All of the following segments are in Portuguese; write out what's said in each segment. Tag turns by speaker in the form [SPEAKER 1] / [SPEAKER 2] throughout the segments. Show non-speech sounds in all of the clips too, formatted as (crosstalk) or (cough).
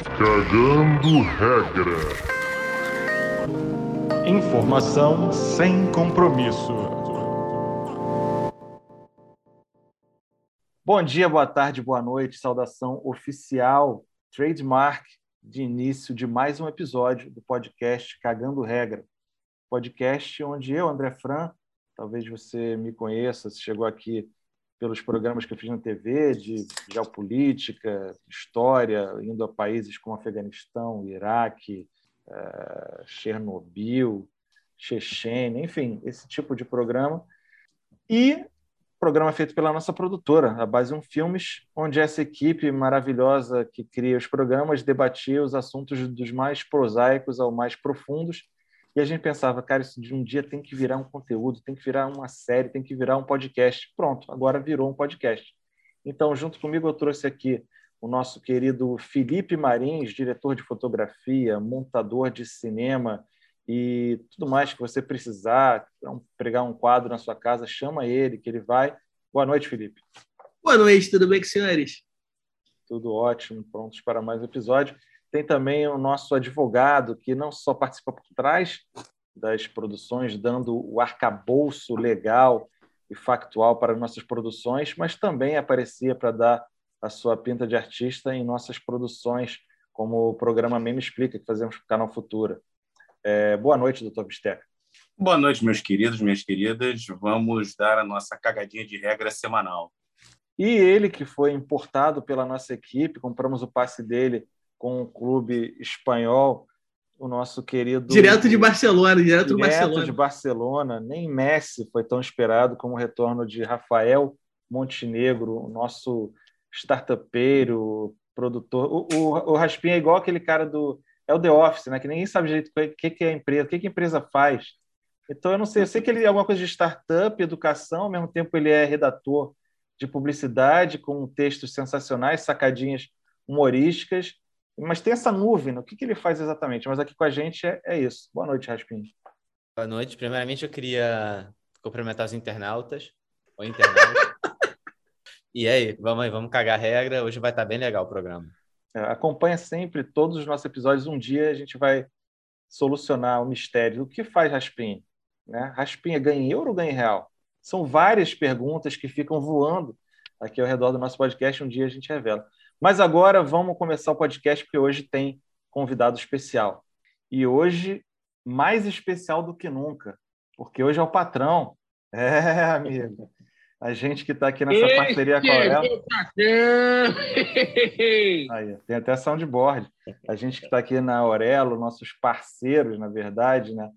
[SPEAKER 1] Cagando regra.
[SPEAKER 2] Informação sem compromisso. Bom dia, boa tarde, boa noite. Saudação oficial, trademark de início de mais um episódio do podcast Cagando Regra. Podcast onde eu, André Fran, talvez você me conheça, se chegou aqui pelos programas que eu fiz na TV de geopolítica, história, indo a países como Afeganistão, Iraque, uh, Chernobyl, Chechênia, enfim, esse tipo de programa. E programa feito pela nossa produtora, a Base 1 Filmes, onde essa equipe maravilhosa que cria os programas debatia os assuntos dos mais prosaicos ao mais profundos e a gente pensava, cara, isso de um dia tem que virar um conteúdo, tem que virar uma série, tem que virar um podcast. Pronto, agora virou um podcast. Então, junto comigo, eu trouxe aqui o nosso querido Felipe Marins, diretor de fotografia, montador de cinema e tudo mais que você precisar, pregar um quadro na sua casa, chama ele, que ele vai. Boa noite, Felipe.
[SPEAKER 3] Boa noite, tudo bem com senhores?
[SPEAKER 2] Tudo ótimo, prontos para mais um episódio. Tem também o nosso advogado, que não só participa por trás das produções, dando o arcabouço legal e factual para nossas produções, mas também aparecia para dar a sua pinta de artista em nossas produções, como o programa Meme Explica, que fazemos para o Canal Futura. É, boa noite, doutor Bisteca.
[SPEAKER 4] Boa noite, meus queridos, minhas queridas. Vamos dar a nossa cagadinha de regra semanal.
[SPEAKER 2] E ele, que foi importado pela nossa equipe, compramos o passe dele com o clube espanhol, o nosso querido.
[SPEAKER 3] Direto de Barcelona, direto, direto Barcelona.
[SPEAKER 2] de Barcelona. Nem Messi foi tão esperado como o retorno de Rafael Montenegro, o nosso startupeiro, produtor. O, o, o Raspinha é igual aquele cara do. É o The Office, né? Que ninguém sabe direito o que, que é a empresa, o que, que a empresa faz. Então, eu não sei, eu sei que ele é alguma coisa de startup, educação, ao mesmo tempo ele é redator de publicidade, com textos sensacionais, sacadinhas humorísticas, mas tem essa nuvem, o que, que ele faz exatamente? Mas aqui com a gente é, é isso. Boa noite, Raspinho.
[SPEAKER 5] Boa noite. Primeiramente, eu queria cumprimentar os internautas. Ou internautas. (laughs) e aí, vamos aí, vamos cagar a regra. Hoje vai estar bem legal o programa.
[SPEAKER 2] É, acompanha sempre todos os nossos episódios. Um dia a gente vai solucionar o mistério. O que faz Raspinha? Né? Raspinha ganha em euro ou ganha em real? São várias perguntas que ficam voando aqui ao redor do nosso podcast. Um dia a gente revela. Mas agora vamos começar o podcast, porque hoje tem convidado especial. E hoje, mais especial do que nunca, porque hoje é o patrão. (laughs) É, amigo. A gente que está aqui nessa Esse parceria com a Aurelo. Aí, tem até soundboard. A gente que está aqui na Aurelo, nossos parceiros, na verdade, né?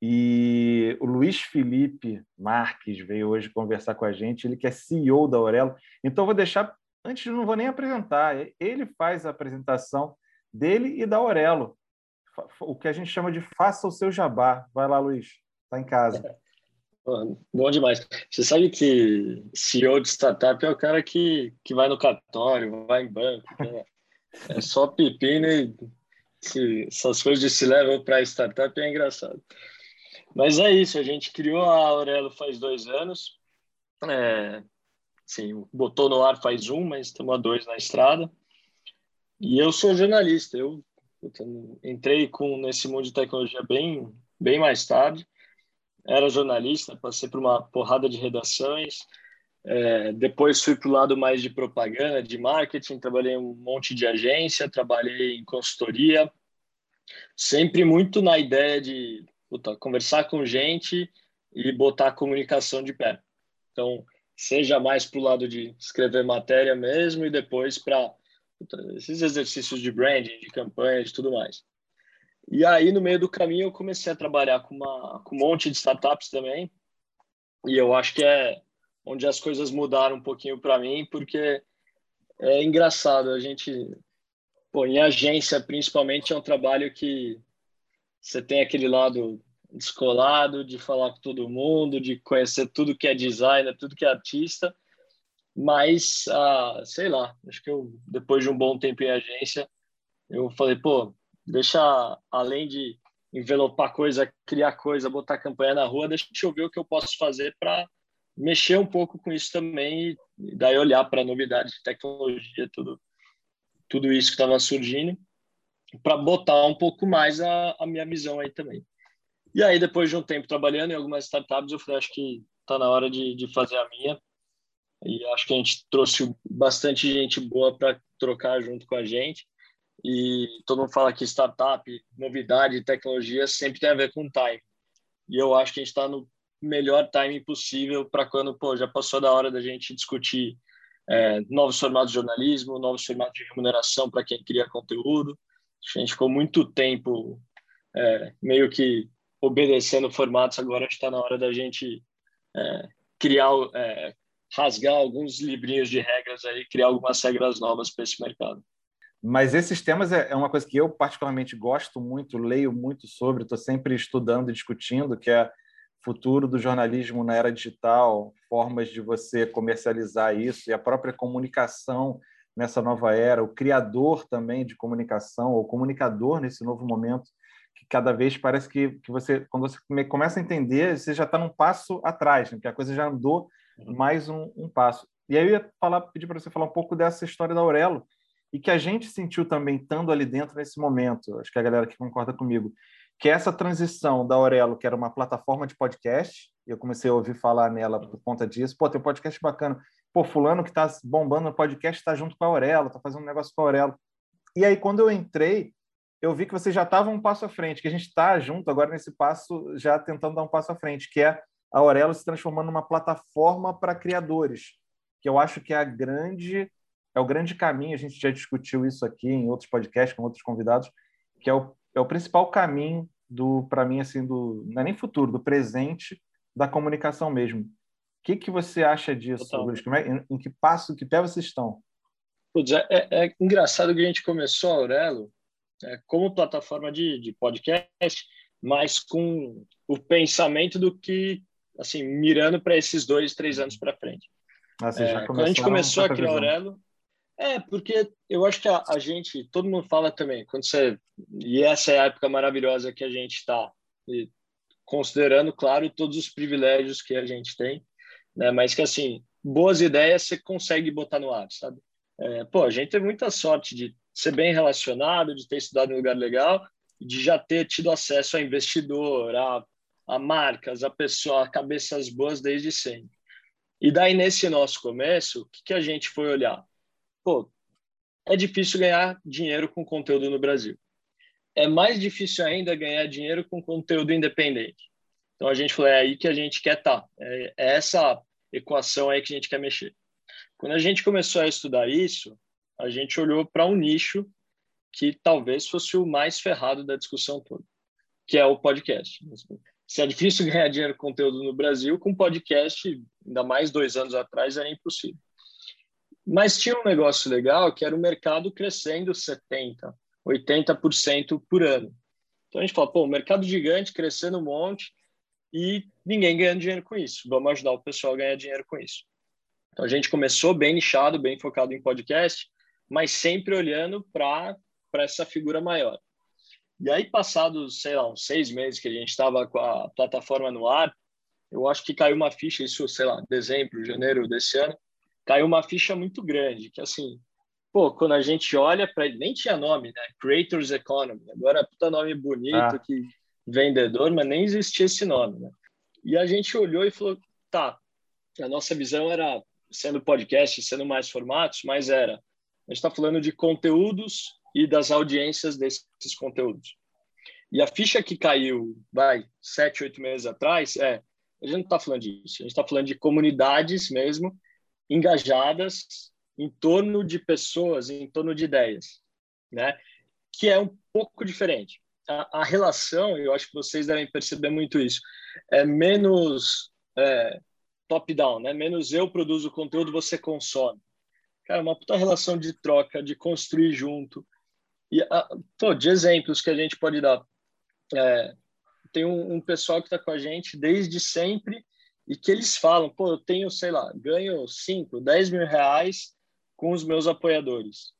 [SPEAKER 2] E o Luiz Felipe Marques veio hoje conversar com a gente, ele que é CEO da Aurelo. Então, vou deixar Antes, não vou nem apresentar. Ele faz a apresentação dele e da Aurelo. O que a gente chama de faça o seu jabá. Vai lá, Luiz. Está em casa. (laughs)
[SPEAKER 6] Bom demais. Você sabe que CEO de startup é o cara que, que vai no cartório, vai em banco. Né? É só pepino e se, essas coisas se levam para startup é engraçado. Mas é isso, a gente criou a Aurelo faz dois anos. É, Sim, botou no ar faz um, mas estamos a dois na estrada. E eu sou jornalista. Eu, eu entrei com nesse mundo de tecnologia bem, bem mais tarde. Era jornalista, passei por uma porrada de redações. É, depois fui para o lado mais de propaganda, de marketing. Trabalhei em um monte de agência, trabalhei em consultoria. Sempre muito na ideia de puta, conversar com gente e botar a comunicação de pé. Então, seja mais para o lado de escrever matéria mesmo e depois para esses exercícios de branding, de campanha, de tudo mais. E aí, no meio do caminho, eu comecei a trabalhar com, uma, com um monte de startups também. E eu acho que é onde as coisas mudaram um pouquinho para mim, porque é engraçado. A gente, pô, em agência, principalmente, é um trabalho que você tem aquele lado descolado, de falar com todo mundo, de conhecer tudo que é designer, tudo que é artista. Mas, ah, sei lá, acho que eu, depois de um bom tempo em agência, eu falei, pô, deixa, além de envelopar coisa, criar coisa, botar campanha na rua, deixa eu ver o que eu posso fazer para mexer um pouco com isso também e daí olhar para novidades de tecnologia, tudo, tudo isso que estava surgindo. para botar um pouco mais a, a minha visão aí também. E aí, depois de um tempo trabalhando em algumas startups, eu falei, acho que está na hora de, de fazer a minha. E acho que a gente trouxe bastante gente boa para trocar junto com a gente. E todo mundo fala que startup, novidade, tecnologia sempre tem a ver com time. E eu acho que a gente está no melhor time possível para quando pô, já passou da hora da gente discutir é, novos formatos de jornalismo, novos formatos de remuneração para quem cria conteúdo. A gente ficou muito tempo é, meio que obedecendo formatos, agora está na hora da gente é, criar, é, rasgar alguns livrinhos de regras aí, criar algumas regras novas para esse mercado.
[SPEAKER 2] Mas esses temas é, é uma coisa que eu particularmente gosto muito, leio muito sobre, estou sempre estudando e discutindo, que é futuro do jornalismo na era digital, formas de você comercializar isso e a própria comunicação nessa nova era, o criador também de comunicação, o comunicador nesse novo momento, que cada vez parece que, que você, quando você começa a entender, você já está num passo atrás, né? porque a coisa já andou uhum. mais um, um passo. E aí eu ia falar, pedir para você falar um pouco dessa história da Aurelo, e que a gente sentiu também estando ali dentro nesse momento, acho que a galera que concorda comigo, que essa transição da Aurelo, que era uma plataforma de podcast, eu comecei a ouvir falar nela por conta disso, pô, tem um podcast bacana, pô, fulano que está bombando no podcast está junto com a Aurelo, está fazendo um negócio com a Aurelo. E aí, quando eu entrei, eu vi que você já estava um passo à frente, que a gente está junto agora nesse passo, já tentando dar um passo à frente, que é a Aurelo se transformando numa plataforma para criadores, que eu acho que é grande é o grande caminho, a gente já discutiu isso aqui em outros podcasts com outros convidados, que é o, é o principal caminho do para mim assim do não é nem futuro, do presente da comunicação mesmo. O que que você acha disso, Luiz? É, em, em, que passo, que pé vocês estão?
[SPEAKER 6] Putz, é, é, é, engraçado que a gente começou a Aurelo como plataforma de, de podcast, mas com o pensamento do que, assim, mirando para esses dois, três anos para frente. Ah, é, quando a gente começou a criar Aurelo, é, porque eu acho que a, a, gente, todo mundo fala também, quando você. E essa é a época maravilhosa que a gente está, considerando, claro, todos os privilégios que a gente tem, né? Mas que, assim, boas ideias você consegue botar no ar, sabe? É, pô, a gente teve muita sorte de ser bem relacionado, de ter estudado em um lugar legal, de já ter tido acesso a investidor, a, a marcas, a pessoa, a cabeças boas desde sempre. E daí, nesse nosso começo, o que, que a gente foi olhar? pô, é difícil ganhar dinheiro com conteúdo no Brasil. É mais difícil ainda ganhar dinheiro com conteúdo independente. Então a gente falou, é aí que a gente quer estar. Tá. É, é essa equação aí que a gente quer mexer. Quando a gente começou a estudar isso, a gente olhou para um nicho que talvez fosse o mais ferrado da discussão toda, que é o podcast. Se é difícil (laughs) ganhar dinheiro com conteúdo no Brasil, com podcast, ainda mais dois anos atrás, era impossível. Mas tinha um negócio legal que era o mercado crescendo 70%, 80% por ano. Então a gente fala, pô, mercado gigante crescendo um monte e ninguém ganhando dinheiro com isso. Vamos ajudar o pessoal a ganhar dinheiro com isso. Então a gente começou bem nichado, bem focado em podcast, mas sempre olhando para essa figura maior. E aí, passados, sei lá, uns seis meses que a gente estava com a plataforma no ar, eu acho que caiu uma ficha, isso, sei lá, dezembro, janeiro desse ano, caiu uma ficha muito grande, que assim, pô, quando a gente olha para ele, nem tinha nome, né? Creators Economy. Agora, puta nome bonito, ah. que vendedor, mas nem existia esse nome, né? E a gente olhou e falou, tá, a nossa visão era, sendo podcast, sendo mais formatos, mas era, a gente está falando de conteúdos e das audiências desses conteúdos. E a ficha que caiu, vai, sete, oito meses atrás, é, a gente não está falando disso, a gente está falando de comunidades mesmo, engajadas em torno de pessoas, em torno de ideias, né? Que é um pouco diferente. A, a relação, eu acho que vocês devem perceber muito isso, é menos é, top-down, né? Menos eu produzo conteúdo, você consome. Cara, uma puta relação de troca, de construir junto. E, a, pô, de exemplos que a gente pode dar. É, tem um, um pessoal que está com a gente desde sempre e que eles falam, pô, eu tenho, sei lá, ganho 5, 10 mil reais com os meus apoiadores.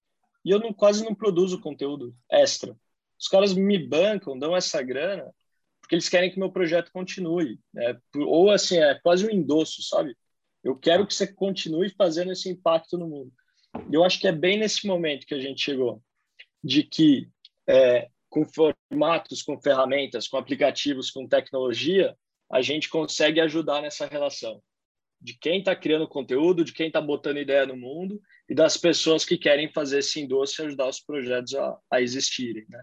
[SPEAKER 6] E eu não, quase não produzo conteúdo extra. Os caras me bancam, dão essa grana, porque eles querem que meu projeto continue. Né? Ou assim, é quase um endosso, sabe? Eu quero que você continue fazendo esse impacto no mundo. E eu acho que é bem nesse momento que a gente chegou, de que é, com formatos, com ferramentas, com aplicativos, com tecnologia, a gente consegue ajudar nessa relação de quem está criando conteúdo, de quem está botando ideia no mundo e das pessoas que querem fazer esse endosso e ajudar os projetos a, a existirem. Né?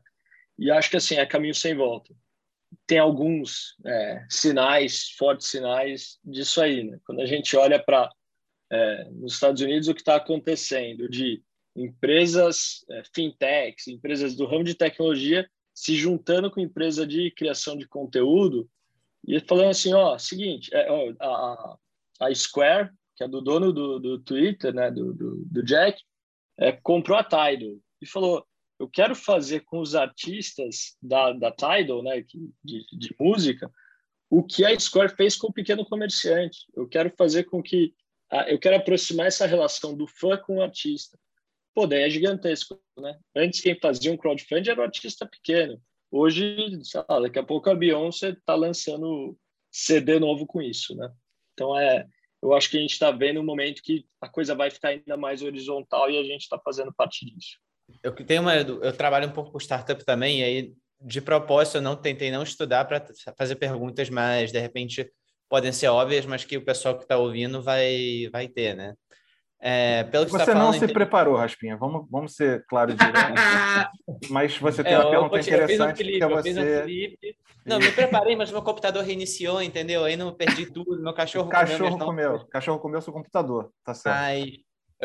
[SPEAKER 6] E acho que assim é caminho sem volta. Tem alguns é, sinais, fortes sinais disso aí. Né? Quando a gente olha para é, nos Estados Unidos o que está acontecendo de empresas é, fintechs, empresas do ramo de tecnologia se juntando com empresa de criação de conteúdo e falando assim, ó, seguinte, é, ó, a, a Square, que é do dono do, do Twitter, né, do, do, do Jack, é, comprou a Tidal e falou, eu quero fazer com os artistas da, da Tidal, né, de, de música, o que a Square fez com o pequeno comerciante. Eu quero fazer com que eu quero aproximar essa relação do fã com o artista. Pô, daí é gigantesco, né? Antes quem fazia um crowdfunding era o artista pequeno. Hoje, lá, daqui a pouco a Beyoncé está lançando CD novo com isso, né? Então é, eu acho que a gente está vendo um momento que a coisa vai ficar ainda mais horizontal e a gente está fazendo parte disso.
[SPEAKER 5] Eu tenho uma, eu trabalho um pouco com startup também e aí de propósito eu não tentei não estudar para fazer perguntas mais de repente podem ser óbvias, mas que o pessoal que está ouvindo vai vai ter, né?
[SPEAKER 2] É, pelo que você, tá não se preparou, Raspinha. Vamos, vamos ser claro direto. (laughs) mas você tem é, uma pergunta interessante
[SPEAKER 5] Felipe,
[SPEAKER 2] que você...
[SPEAKER 5] Não, me preparei, mas meu computador reiniciou, entendeu? Aí não perdi tudo. Meu cachorro,
[SPEAKER 2] o cachorro comeu. comeu. cachorro comeu seu computador, tá certo?
[SPEAKER 5] Mas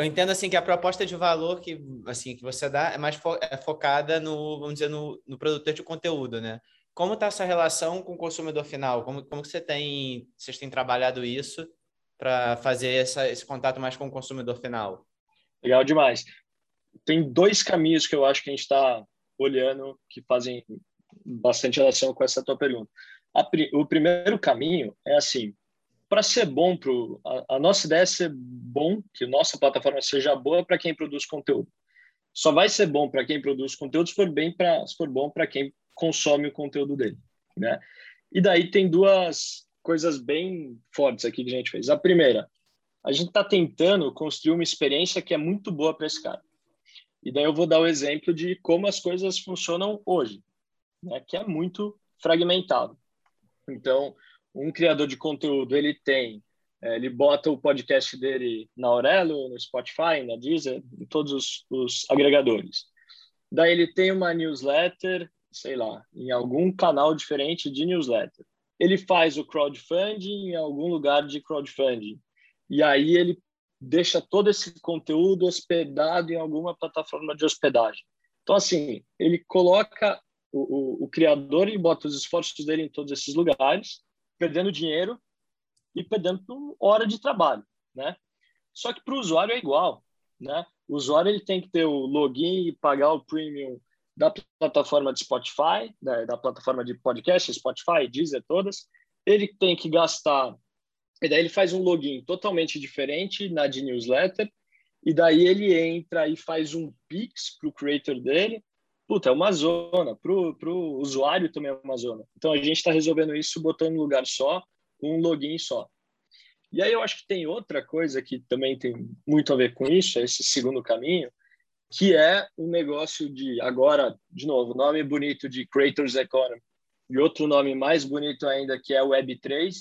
[SPEAKER 5] eu entendo assim que a proposta de valor que assim que você dá é mais fo é focada no, vamos dizer, no, no produtor de conteúdo, né? Como está essa relação com o consumidor final? Como, como você tem, vocês têm trabalhado isso? para fazer essa, esse contato mais com o consumidor final?
[SPEAKER 6] Legal demais. Tem dois caminhos que eu acho que a gente está olhando que fazem bastante relação com essa tua pergunta. A, o primeiro caminho é assim, para ser bom pro a, a, nossa ideia é ser bom, que nossa plataforma seja boa para quem produz conteúdo. Só vai ser bom para quem produz conteúdo se for bem para se for bom para quem consome o conteúdo dele, né? E daí tem duas coisas bem fortes aqui que a gente fez. A primeira, a gente está tentando construir uma experiência que é muito boa para esse cara. E daí eu vou dar o exemplo de como as coisas funcionam hoje, né, que é muito fragmentado. Então, um criador de conteúdo, ele tem, é, ele bota o podcast dele na Aurelo, no Spotify, na Deezer, em todos os, os agregadores. Daí ele tem uma newsletter, sei lá, em algum canal diferente de newsletter ele faz o crowdfunding em algum lugar de crowdfunding. E aí ele deixa todo esse conteúdo hospedado em alguma plataforma de hospedagem. Então, assim, ele coloca o, o, o criador e bota os esforços dele em todos esses lugares, perdendo dinheiro e perdendo hora de trabalho, né? Só que para o usuário é igual, né? O usuário ele tem que ter o login e pagar o premium da plataforma de Spotify, da, da, plataforma de podcast, Spotify, Deezer, todas, ele tem que gastar, e daí ele faz um login totalmente diferente na de newsletter, e daí ele entra e faz um Pix para o creator dele. Puta, é uma zona, para o usuário também é uma zona. Então a gente está resolvendo isso botando um lugar só, um login só. E aí eu acho que tem outra coisa que também tem muito a ver com isso, é esse segundo caminho, que é um negócio de, agora, de novo, nome bonito de Creators Economy, e outro nome mais bonito ainda, que é Web3,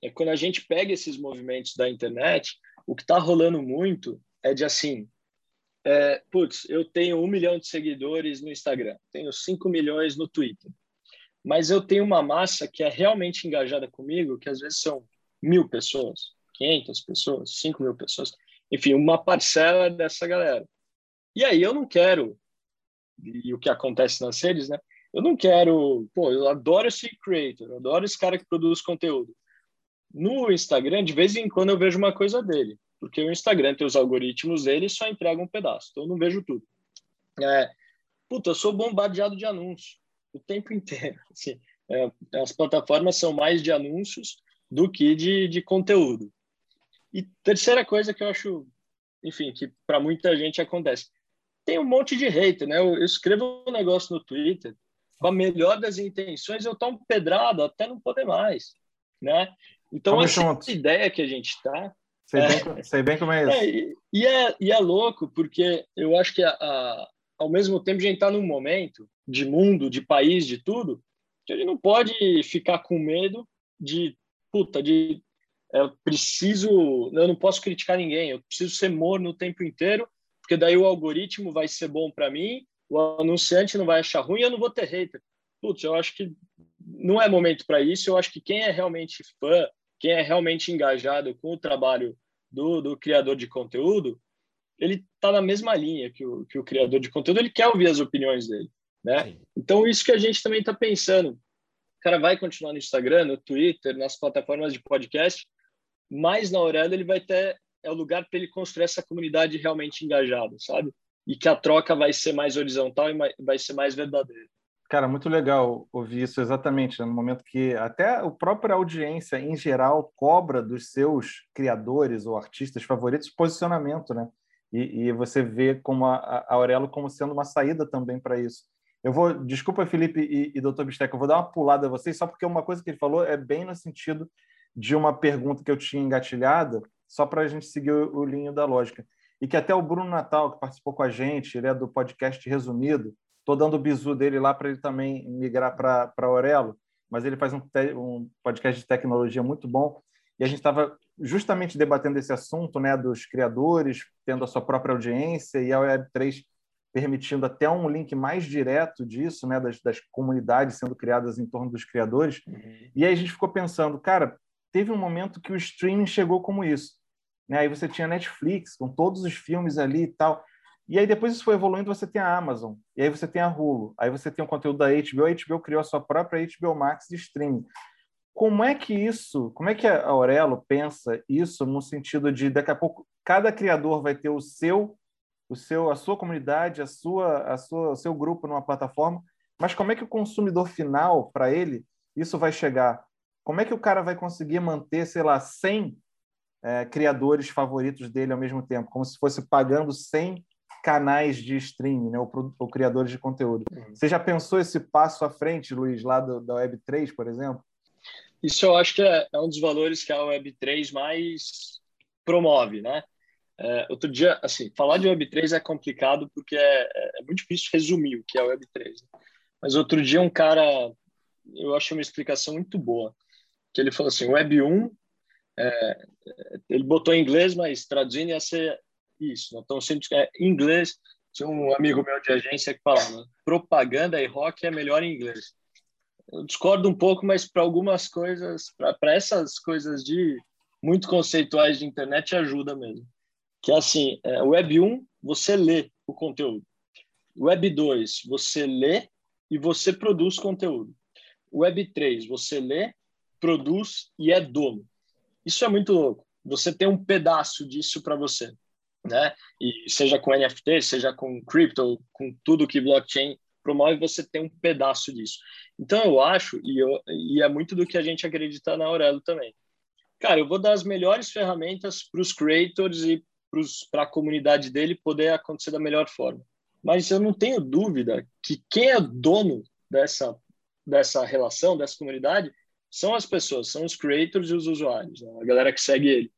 [SPEAKER 6] é quando a gente pega esses movimentos da internet, o que está rolando muito é de assim, é, putz, eu tenho um milhão de seguidores no Instagram, tenho cinco milhões no Twitter, mas eu tenho uma massa que é realmente engajada comigo, que às vezes são mil pessoas, 500 pessoas, cinco mil pessoas, enfim, uma parcela dessa galera. E aí eu não quero, e o que acontece nas redes, né? Eu não quero, pô, eu adoro esse creator, eu adoro esse cara que produz conteúdo. No Instagram, de vez em quando eu vejo uma coisa dele, porque o Instagram tem os algoritmos dele só entrega um pedaço, então eu não vejo tudo. É, puta, eu sou bombardeado de anúncios o tempo inteiro. (laughs) Assim, é, as plataformas são mais de anúncios do que de, de conteúdo. E terceira coisa que eu acho, enfim, que para muita gente acontece tem um monte de hater, né? Eu, eu escrevo um negócio no Twitter com a melhor das intenções, eu tomo pedrada até não poder mais, né? Então, essa ideia que a gente está...
[SPEAKER 2] Sei, é, bem, sei bem como é isso.
[SPEAKER 6] É, e, é, e é louco, porque eu acho que a, a, ao mesmo tempo, a gente está num momento de mundo, de país, de tudo, que a gente não pode ficar com medo de, puta, de eu preciso, eu não posso criticar ninguém, eu preciso ser morno o tempo inteiro, porque daí o algoritmo vai ser bom para mim, o anunciante não vai achar ruim, eu não vou ter hater. Putz, eu acho que não é momento para isso. Eu acho que quem é realmente fã, quem é realmente engajado com o trabalho do, do criador de conteúdo, ele está na mesma linha que o, que o criador de conteúdo, ele quer ouvir as opiniões dele. Né? Então, isso que a gente também está pensando. O cara vai continuar no Instagram, no Twitter, nas plataformas de podcast, mas na Aurélio ele vai ter é o lugar para ele construir essa comunidade realmente engajada, sabe? E que a troca vai ser mais horizontal e vai ser mais verdadeira.
[SPEAKER 2] Cara, muito legal ouvir isso exatamente né? no momento que até a própria audiência em geral cobra dos seus criadores ou artistas favoritos posicionamento, né? E, e você vê como a, a Aurelo como sendo uma saída também para isso. Eu vou, desculpa, Felipe e, e Dr. Bisteca, eu vou dar uma pulada a vocês só porque uma coisa que ele falou é bem no sentido de uma pergunta que eu tinha engatilhada, só para a gente seguir o, o linho da lógica. E que até o Bruno Natal, que participou com a gente, ele é do podcast Resumido, Estou dando o bizu dele lá para ele também migrar para Aurelo, mas ele faz um, um, podcast de tecnologia muito bom. E a gente estava justamente debatendo esse assunto né, dos criadores, tendo a sua própria audiência, e a Web3 permitindo até um link mais direto disso, né, das, das comunidades sendo criadas em torno dos criadores. Uhum. E aí a gente ficou pensando, cara, teve um momento que o streaming chegou como isso. Né? Aí você tinha Netflix, com todos os filmes ali e tal. E aí depois isso foi evoluindo, você tem a Amazon, e aí você tem a Hulu, aí você tem o conteúdo da HBO, a HBO criou a sua própria HBO Max de streaming. Como é que isso, como é que a Aurelo pensa isso no sentido de daqui a pouco cada criador vai ter o seu, o seu, a sua comunidade, a sua, a sua, o seu grupo numa plataforma, mas como é que o consumidor final para ele isso vai chegar? Como é que o cara vai conseguir manter, sei lá, 100 é, criadores favoritos dele ao mesmo tempo, como se fosse pagando 100 canais de streaming, né, ou, ou criadores de conteúdo. Uhum. Você já pensou esse passo à frente, Luiz, lá do, da Web3, por exemplo?
[SPEAKER 6] Isso eu acho que é, é um dos valores que a Web3 mais promove, né? É, outro dia, assim, falar de Web3 é complicado porque é, é, muito difícil resumir o que é Web3. Né? Mas outro dia um cara, eu achei uma explicação muito boa, que ele falou assim, Web 1, é, ele botou em inglês, mas traduzindo ia ser isso. Né? Então, sempre é inglês. Tinha um amigo meu de agência que falava: propaganda e rock é melhor em inglês. Eu discordo um pouco, mas para algumas coisas, para essas coisas de muito conceituais de internet, ajuda mesmo. Que é assim: é, Web 1, você lê o conteúdo. Web 2, você lê e você produz conteúdo. Web 3, você lê, produz e é dono. Isso é muito louco. Você tem um pedaço disso para você né? E seja com NFT, seja com crypto, com tudo que blockchain promove, você tem um pedaço disso. Então eu acho, e, eu, e é muito do que a gente acredita na Aurelo também. Cara, eu vou dar as melhores ferramentas para os creators e para a comunidade dele poder acontecer da melhor forma. Mas eu não tenho dúvida que quem é dono dessa, dessa relação, dessa comunidade, são as pessoas, são os creators e os usuários, né? a galera que segue ele.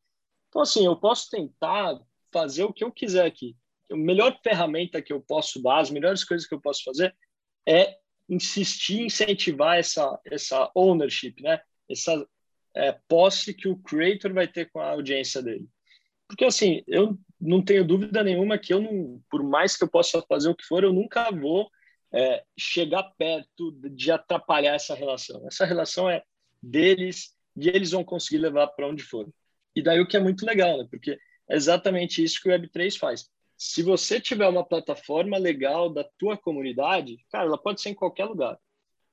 [SPEAKER 6] Então, assim, eu posso tentar fazer o que eu quiser aqui. A melhor ferramenta que eu posso dar, as melhores coisas que eu posso fazer é insistir, incentivar essa, essa ownership, né? Essa é, posse que o creator vai ter com a audiência dele. Porque, assim, eu não tenho dúvida nenhuma que eu, não, por mais que eu possa fazer o que for, eu nunca vou é, chegar perto de atrapalhar essa relação. Essa relação é deles e eles vão conseguir levar para onde for. E daí o que é muito legal, né? Porque exatamente isso que o Web3 faz. Se você tiver uma plataforma legal da tua comunidade, cara, ela pode ser em qualquer lugar.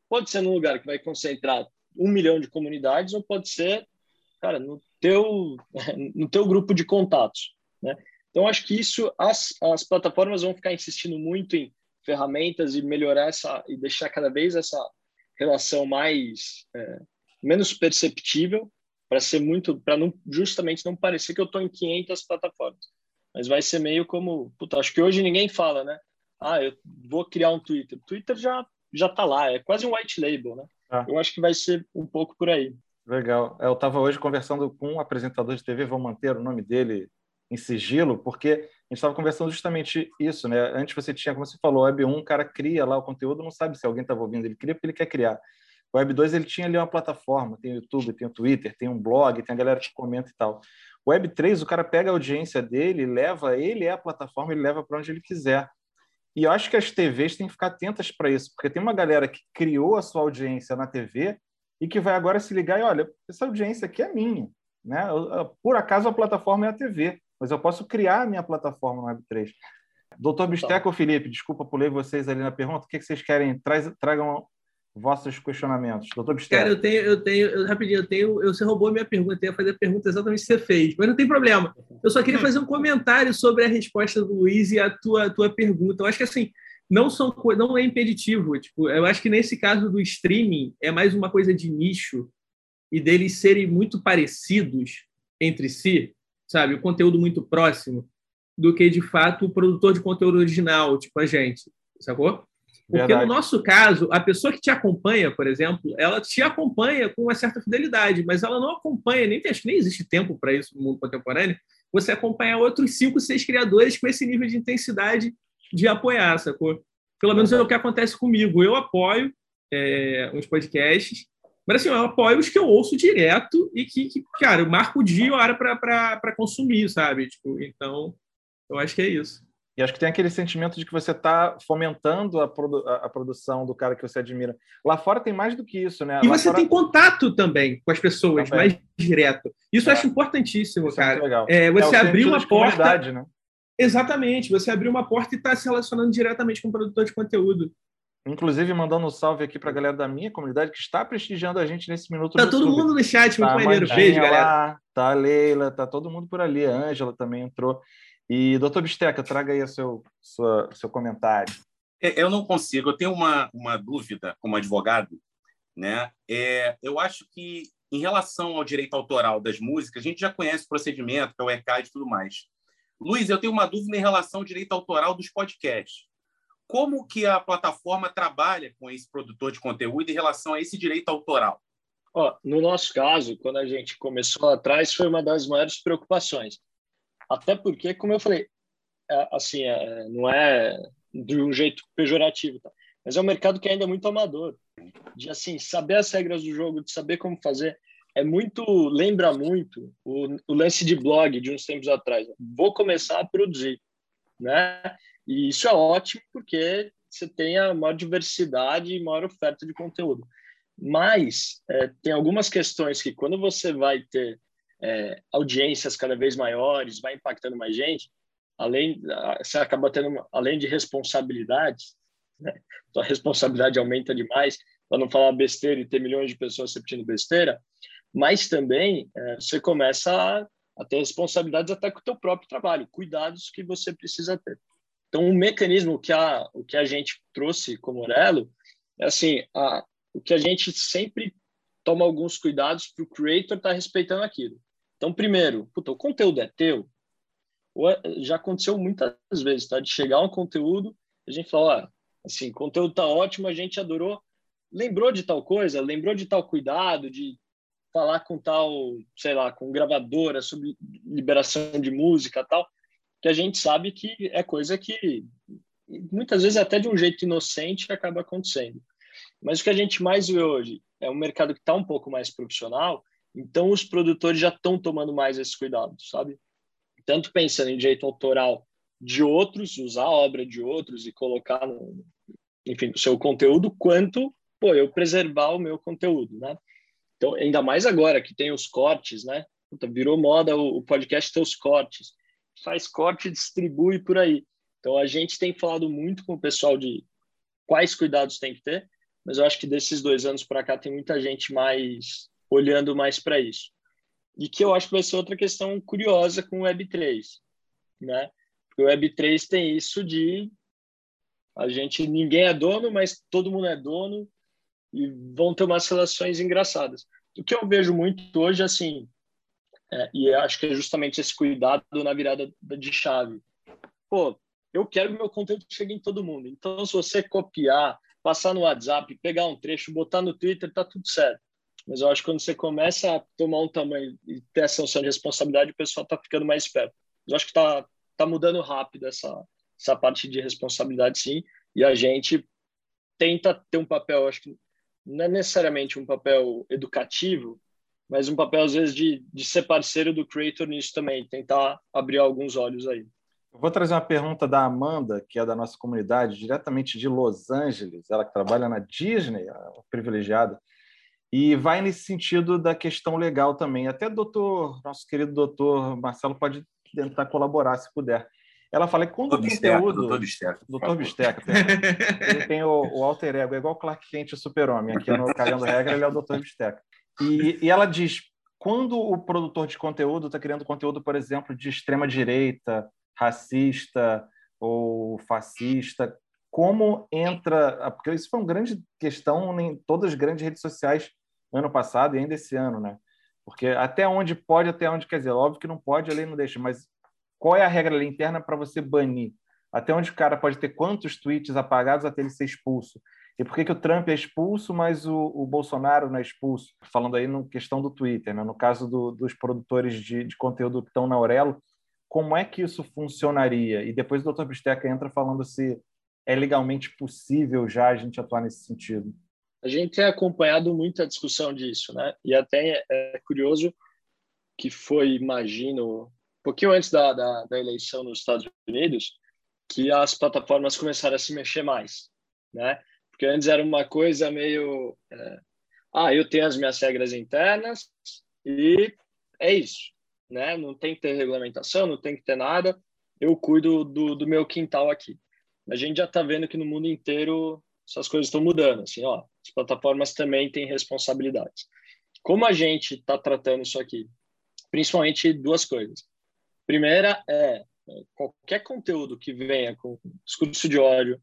[SPEAKER 6] Pode ser num lugar que vai concentrar um milhão de comunidades ou pode ser, cara, no teu, (laughs) no teu grupo de contatos, né? Então, acho que isso, as, as plataformas vão ficar insistindo muito em ferramentas e melhorar essa, e deixar cada vez essa relação mais, é, menos perceptível, para ser muito, para não justamente não parecer que eu estou em 500 plataformas. Mas vai ser meio como, puta, acho que hoje ninguém fala, né? Ah, eu vou criar um Twitter. Twitter já já tá lá, é quase um white label, né? Ah. Eu acho que vai ser um pouco por aí.
[SPEAKER 2] Legal. Eu estava hoje conversando com um apresentador de TV, vou manter o nome dele em sigilo, porque gente estava conversando justamente isso, né? Antes você tinha, como você falou, Web 1, o cara cria lá o conteúdo, não sabe se alguém estava ouvindo, ele cria porque ele quer criar. O Web 2 ele tinha ali uma plataforma, tem o YouTube, tem o Twitter, tem um blog, tem a galera que comenta e tal. O Web 3, o cara pega a audiência dele, leva, ele é a plataforma, ele leva para onde ele quiser. E eu acho que as TVs têm que ficar atentas para isso, porque tem uma galera que criou a sua audiência na TV e que vai agora se ligar e olha, essa audiência aqui é minha, né? Por acaso a plataforma é a TV, mas eu posso criar a minha plataforma no Web3. Doutor Bisteco ou Felipe, desculpa, pulei vocês ali na pergunta. O que, vocês querem? Traz, tragam vossos questionamentos. Doutor Bisteco.
[SPEAKER 3] Cara, eu tenho, eu tenho, eu, rapidinho, eu tenho, eu, você roubou a minha pergunta, eu ia fazer a pergunta exatamente que você fez, mas não tem problema. Eu só queria fazer um comentário sobre a resposta do Luiz e a tua, tua pergunta. Eu acho que assim, não, são, não é impeditivo. Tipo, eu acho que nesse caso do streaming é mais uma coisa de nicho e deles serem muito parecidos entre si, sabe? O conteúdo muito próximo, do que de fato o produtor de conteúdo original, tipo a gente, sacou? Porque Verdade. no nosso caso, a pessoa que te acompanha, por exemplo, ela te acompanha com uma certa fidelidade, mas ela não acompanha, nem, acho que nem existe tempo para isso no mundo contemporâneo, você acompanha outros cinco, seis criadores com esse nível de intensidade de apoiar, sacou? Pelo menos é o que acontece comigo. Eu apoio é, uns podcasts, mas assim, eu apoio os que eu ouço direto e que, que cara, eu marco o dia e hora para consumir, sabe? Tipo, então, eu acho que é isso.
[SPEAKER 2] E acho que tem aquele sentimento de que você está fomentando a, produ a, produção do cara que você admira. Lá fora tem mais do que isso, né?
[SPEAKER 3] E
[SPEAKER 2] Lá
[SPEAKER 3] você
[SPEAKER 2] fora...
[SPEAKER 3] tem contato também com as pessoas, também. mais direto. Isso é. eu acho importantíssimo, isso é cara. É, é você é abrir uma porta. Né? Exatamente, você abrir uma porta e está se relacionando diretamente com o produtor de conteúdo.
[SPEAKER 2] Inclusive, mandando um salve aqui para a galera da minha comunidade que está prestigiando a gente nesse minuto.
[SPEAKER 3] Tá todo mundo no chat, muito tá maneiro. Beijo, galera. Lá,
[SPEAKER 2] tá a Leila, tá todo mundo por ali. A Ângela também entrou. E, doutor Bisteca, traga aí o seu, sua, seu comentário.
[SPEAKER 4] É, eu não consigo, eu tenho uma, uma dúvida como advogado. Né? É, eu acho que, em relação ao direito autoral das músicas, a gente já conhece o procedimento, que é o ECAD e tudo mais. Luiz, eu tenho uma dúvida em relação ao direito autoral dos podcasts. Como que a plataforma trabalha com esse produtor de conteúdo em relação a esse direito autoral?
[SPEAKER 6] Ó, no nosso caso, quando a gente começou lá atrás, foi uma das maiores preocupações. Até porque, como eu falei, é, assim, é, não é de um jeito pejorativo, tá? mas é um mercado que ainda é muito amador. De assim, saber as regras do jogo, de saber como fazer, é muito, lembra muito o, o lance de blog de uns tempos atrás. Vou começar a produzir, né? E isso é ótimo porque você tem a maior diversidade e maior oferta de conteúdo. Mas é, tem algumas questões que quando você vai ter é, audiências cada vez maiores, vai impactando mais gente, além você acaba tendo além de responsabilidades, né? a responsabilidade aumenta demais para não falar besteira e ter milhões de pessoas repetindo besteira, mas também é, você começa a, a, ter responsabilidades até com o teu próprio trabalho, cuidados que você precisa ter. Então, o mecanismo que a, o que a gente trouxe como Orelo é assim, a, o que a gente sempre toma alguns cuidados para o creator estar tá respeitando aquilo. Então, primeiro, puta, o conteúdo é teu. Já aconteceu muitas vezes, tá? De chegar um conteúdo, a gente fala, ah, assim, conteúdo tá ótimo, a gente adorou, lembrou de tal coisa, lembrou de tal cuidado, de falar com tal, sei lá, com gravadora sobre liberação de música tal, que a gente sabe que é coisa que muitas vezes até de um jeito inocente acaba acontecendo. Mas o que a gente mais vê hoje é um mercado que está um pouco mais profissional, então os produtores já estão tomando mais esse cuidado, sabe? Tanto pensando em direito autoral de outros, usar a obra de outros e colocar no, enfim, o seu conteúdo, quanto, pô, eu preservar o meu conteúdo, né? Então, ainda mais agora que tem os cortes, né? Puta, virou moda o, o podcast ter os cortes faz corte e distribui por aí. Então a gente tem falado muito com o pessoal de quais cuidados tem que ter, mas eu acho que desses dois anos para cá tem muita gente mais olhando mais para isso. E que eu acho que vai ser outra questão curiosa com o Web3, né? Porque o Web3 tem isso de a gente ninguém é dono, mas todo mundo é dono e vão ter umas relações engraçadas. O que eu vejo muito hoje assim, é, e acho que é justamente esse cuidado na virada de chave. Pô, eu quero que meu conteúdo chegue em todo mundo. Então, se você copiar, passar no WhatsApp, pegar um trecho, botar no Twitter, tá tudo certo. Mas eu acho que quando você começa a tomar um tamanho e ter essa noção de responsabilidade, o pessoal tá ficando mais esperto. Eu acho que tá, tá mudando rápido essa, essa parte de responsabilidade, sim, e a gente tenta ter um papel, acho que não é necessariamente um papel educativo, mas um papel, às vezes, de, de ser parceiro do creator nisso também, tentar abrir alguns olhos aí.
[SPEAKER 2] Eu vou trazer uma pergunta da Amanda, que é da nossa comunidade, diretamente de Los Angeles, ela que trabalha na Disney, privilegiada, e vai nesse sentido da questão legal também. Até doutor, nosso querido doutor Marcelo pode tentar colaborar, se puder. Ela fala que quando o conteúdo...
[SPEAKER 4] Doutor Bisteca.
[SPEAKER 2] Doutor Bisteca. ele tem o, o alter ego, é igual Clark Kent e Super-Homem. Aqui no Cagando Regra, ele é o doutor Bisteca. E, e ela diz, quando o produtor de conteúdo está criando conteúdo, por exemplo, de extrema-direita, racista ou fascista, como entra... Porque isso foi uma grande questão em todas as grandes redes sociais ano passado e ainda esse ano, né? Porque até onde pode, até onde quer dizer, óbvio que não pode, a lei não deixa, mas qual é a regra ali interna para você banir? Até onde o cara pode ter quantos tweets apagados até ele ser expulso? E por que, que o Trump é expulso, mas o, o Bolsonaro não é expulso? Falando aí na questão do Twitter, né? no caso do, dos produtores de, de, conteúdo que estão na Aurelo, como é que isso funcionaria? E depois o Dr. Bisteca entra falando se é legalmente possível já a gente atuar nesse sentido.
[SPEAKER 6] A gente tem acompanhado muita discussão disso, né? E até é curioso que foi, imagino, um pouquinho antes da, da, da eleição nos Estados Unidos, que as plataformas começaram a se mexer mais, né? Porque antes era uma coisa meio. É, ah, eu tenho as minhas regras internas e é isso. Né? Não tem que ter regulamentação, não tem que ter nada. Eu cuido do, do meu quintal aqui. A gente já está vendo que no mundo inteiro essas coisas estão mudando. Assim, ó, as plataformas também têm responsabilidades. Como a gente está tratando isso aqui? Principalmente duas coisas. Primeira é qualquer conteúdo que venha com discurso de ódio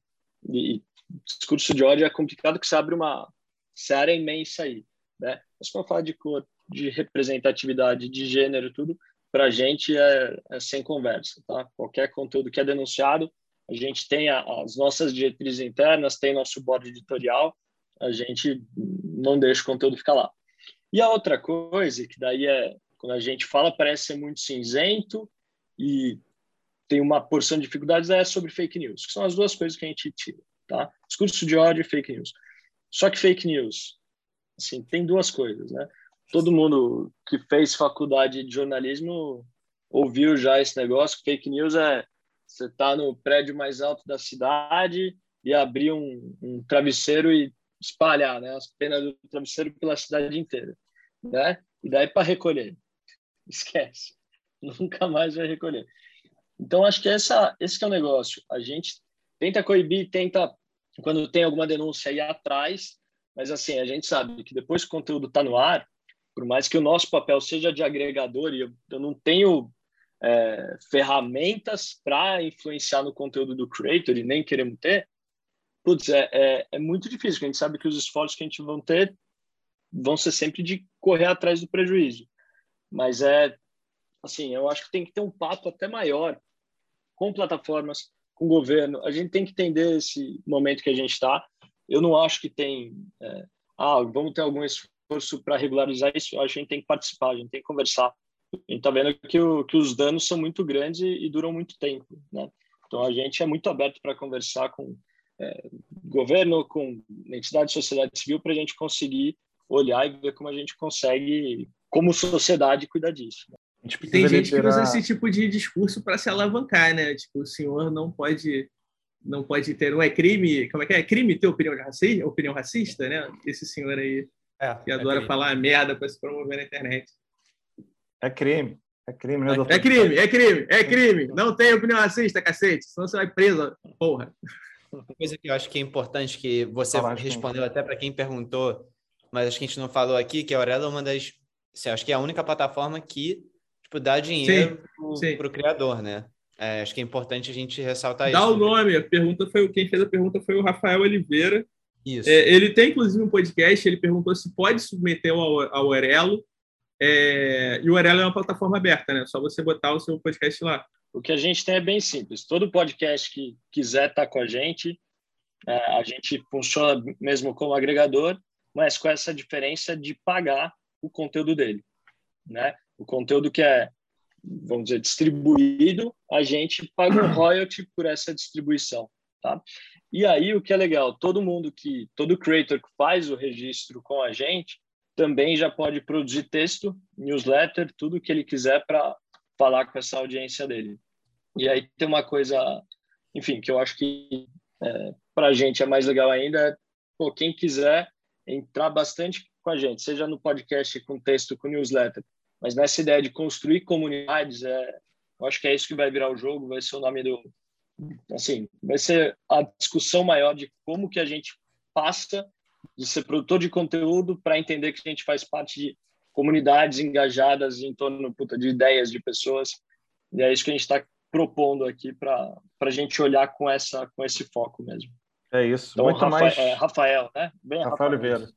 [SPEAKER 6] e discurso de ódio é complicado que você abre uma seara imensa aí, né? Mas quando fala de cor, de representatividade, de gênero, tudo, para a gente é, é, sem conversa, tá? Qualquer conteúdo que é denunciado, a gente tem a, as nossas diretrizes internas, tem nosso board editorial, a gente não deixa o conteúdo ficar lá. E a outra coisa, que daí é, quando a gente fala, parece ser muito cinzento e tem uma porção de dificuldades, é sobre fake news, que são as duas coisas que a gente tira. Tá? Discurso de ódio e fake news. Só que fake news, assim, tem duas coisas, né? Todo mundo que fez faculdade de jornalismo ouviu já esse negócio. Fake news é você tá no prédio mais alto da cidade e abrir um, um travesseiro e espalhar, né, as penas do travesseiro pela cidade inteira, né? E daí para recolher, (laughs) esquece, nunca mais vai recolher. Então acho que essa esse é o negócio. A gente tenta coibir, tenta quando tem alguma denúncia ir atrás, mas assim, a gente sabe que depois que o conteúdo está no ar, por mais que o nosso papel seja de agregador, e eu, eu não tenho é, ferramentas para influenciar no conteúdo do creator e nem queremos ter, putz, é, é, é, muito difícil, a gente sabe que os esforços que a gente vão ter vão ser sempre de correr atrás do prejuízo. Mas é, assim, eu acho que tem que ter um papo até maior com plataformas, com governo. A gente tem que entender esse momento que a gente está. Eu não acho que tem, é, ah, vamos ter algum esforço para regularizar isso. Acho que a gente tem que participar, a gente tem que conversar. A gente está vendo que, o, que os danos são muito grandes e, e, duram muito tempo, né? Então a gente é muito aberto para conversar com é, governo, com entidade de sociedade civil, para a gente conseguir olhar e ver como a gente consegue, como sociedade, cuidar disso. Né?
[SPEAKER 3] Tem gente que usa esse tipo de discurso para se alavancar, né? Tipo, o senhor não pode não pode ter, não é crime, como é que é? É crime ter opinião racista, opinião racista, né? Esse senhor aí é, que é adora é falar merda para se promover na internet.
[SPEAKER 2] É crime. É crime, né,
[SPEAKER 3] doutor? É crime, é crime, é crime. Não tem opinião racista, cacete. Senão você vai preso, porra.
[SPEAKER 5] Uma coisa que eu acho que é importante, que você respondeu até para quem perguntou, mas acho que a gente não falou aqui, que a Aurela é uma das. Assim, acho que é a única plataforma que tipo, dar dinheiro para o criador, né? É, acho que é importante a gente ressaltar
[SPEAKER 3] Dá
[SPEAKER 5] isso.
[SPEAKER 3] Dá o nome, a pergunta foi quem fez a pergunta foi o Rafael Oliveira.
[SPEAKER 5] Isso.
[SPEAKER 3] É, ele tem inclusive um podcast, ele perguntou se pode submeter ao, ao. É, e o Orelo é uma plataforma aberta, né? Só você botar o seu podcast lá.
[SPEAKER 6] O que a gente tem é bem simples. Todo podcast que quiser estar tá com a gente, é, a gente funciona mesmo como agregador, mas com essa diferença de pagar o conteúdo dele, né? O conteúdo que é vamos dizer, distribuído, a gente paga um royalty por essa distribuição, tá? E aí o que é legal, todo mundo que, todo creator que faz o registro com a gente, também já pode produzir texto, newsletter, tudo que ele quiser para falar com essa audiência dele. E aí tem uma coisa, enfim, que eu acho que é, para a gente é mais legal ainda, é, pô, quem quiser entrar bastante com a gente, seja no podcast com texto, com newsletter, mas nessa ideia de construir comunidades, é, eu acho que é isso que vai virar o jogo, vai ser o nome do, assim, vai ser a discussão maior de como que a gente passa de ser produtor de conteúdo para entender que a gente faz parte de comunidades engajadas em torno puta, de ideias de pessoas. E é isso que a gente está propondo aqui para a gente olhar com essa com esse foco mesmo.
[SPEAKER 2] É isso.
[SPEAKER 6] Então,
[SPEAKER 2] Muito
[SPEAKER 6] Rafael,
[SPEAKER 2] mais...
[SPEAKER 6] é, Rafael, né?
[SPEAKER 2] Bem Rafael, Rafael Oliveira.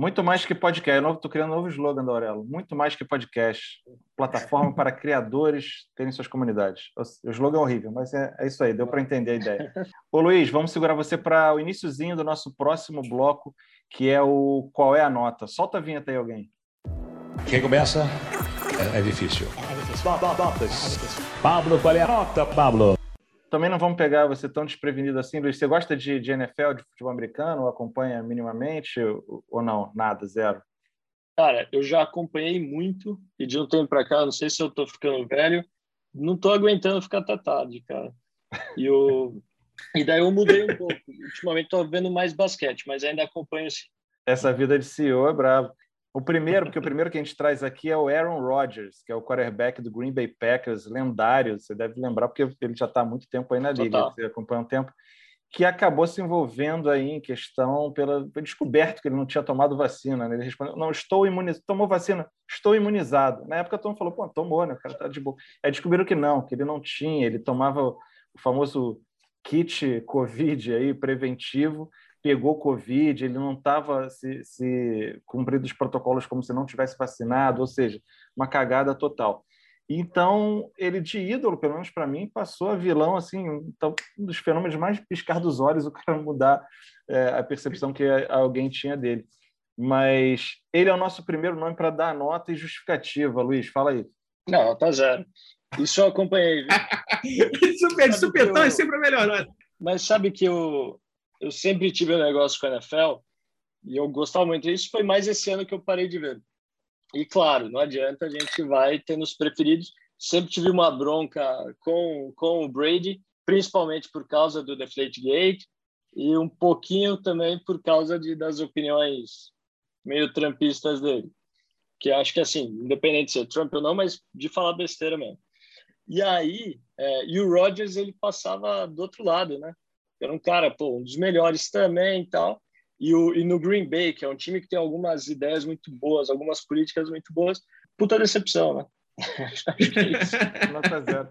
[SPEAKER 2] Muito mais que podcast. Eu estou criando um novo slogan da Aurelo. Muito mais que podcast. Plataforma para criadores terem suas comunidades. O slogan é horrível, mas é, é isso aí. Deu para entender a ideia. Ô, Luiz, vamos segurar você para o iníciozinho do nosso próximo bloco, que é o Qual é a Nota? Solta a vinheta aí, alguém.
[SPEAKER 1] Quem começa é, é difícil.
[SPEAKER 7] É difícil. Pablo, qual é a nota, Pablo?
[SPEAKER 2] Também não vamos pegar você tão desprevenido assim, Luiz. Você gosta de, de NFL, de futebol americano? Acompanha minimamente ou não? Nada, zero?
[SPEAKER 6] Cara, eu já acompanhei muito e de um tempo para cá, não sei se eu estou ficando velho, não estou aguentando ficar até tarde, cara. E, eu, (laughs) e daí eu mudei um pouco. Ultimamente estou vendo mais basquete, mas ainda acompanho sim.
[SPEAKER 2] Essa vida de CEO é bravo. O primeiro, porque o primeiro que a gente traz aqui é o Aaron Rodgers, que é o quarterback do Green Bay Packers, lendário, você deve lembrar, porque ele já está há muito tempo aí na liga, Total. você acompanha um tempo, que acabou se envolvendo aí em questão pela foi descoberto que ele não tinha tomado vacina, né? Ele respondeu: "Não, estou imunizado, tomou vacina, estou imunizado". Na época todo mundo falou: "Pô, tomou, né? O cara tá de boa". Aí descobriram que não, que ele não tinha, ele tomava o famoso kit COVID aí preventivo pegou Covid, ele não estava se, se cumprindo os protocolos como se não tivesse vacinado, ou seja, uma cagada total. Então, ele de ídolo, pelo menos para mim, passou a vilão, assim, então, um dos fenômenos mais piscar dos olhos, o cara mudar é, a percepção que alguém tinha dele. Mas ele é o nosso primeiro nome para dar nota e justificativa. Luiz, fala aí.
[SPEAKER 6] Não, nota zero. Isso eu acompanhei. (laughs)
[SPEAKER 3] super, super eu... é sempre a melhor nota.
[SPEAKER 6] Mas sabe que o, eu sempre tive um negócio com a NFL e eu gostava muito. Isso foi mais esse ano que eu parei de ver. E claro, não adianta, a gente vai tendo os preferidos. Sempre tive uma bronca com, com o Brady, principalmente por causa do Deflate Gate e um pouquinho também por causa de, das opiniões meio trumpistas dele. Que acho que, assim, independente de ser Trump ou não, mas de falar besteira mesmo. E aí, é, e o Rodgers, ele passava do outro lado, né? Era um cara, pô, um dos melhores também e tal. E, o, e no Green Bay, que é um time que tem algumas ideias muito boas, algumas políticas muito boas, puta decepção, né? (laughs)
[SPEAKER 2] Nota zero.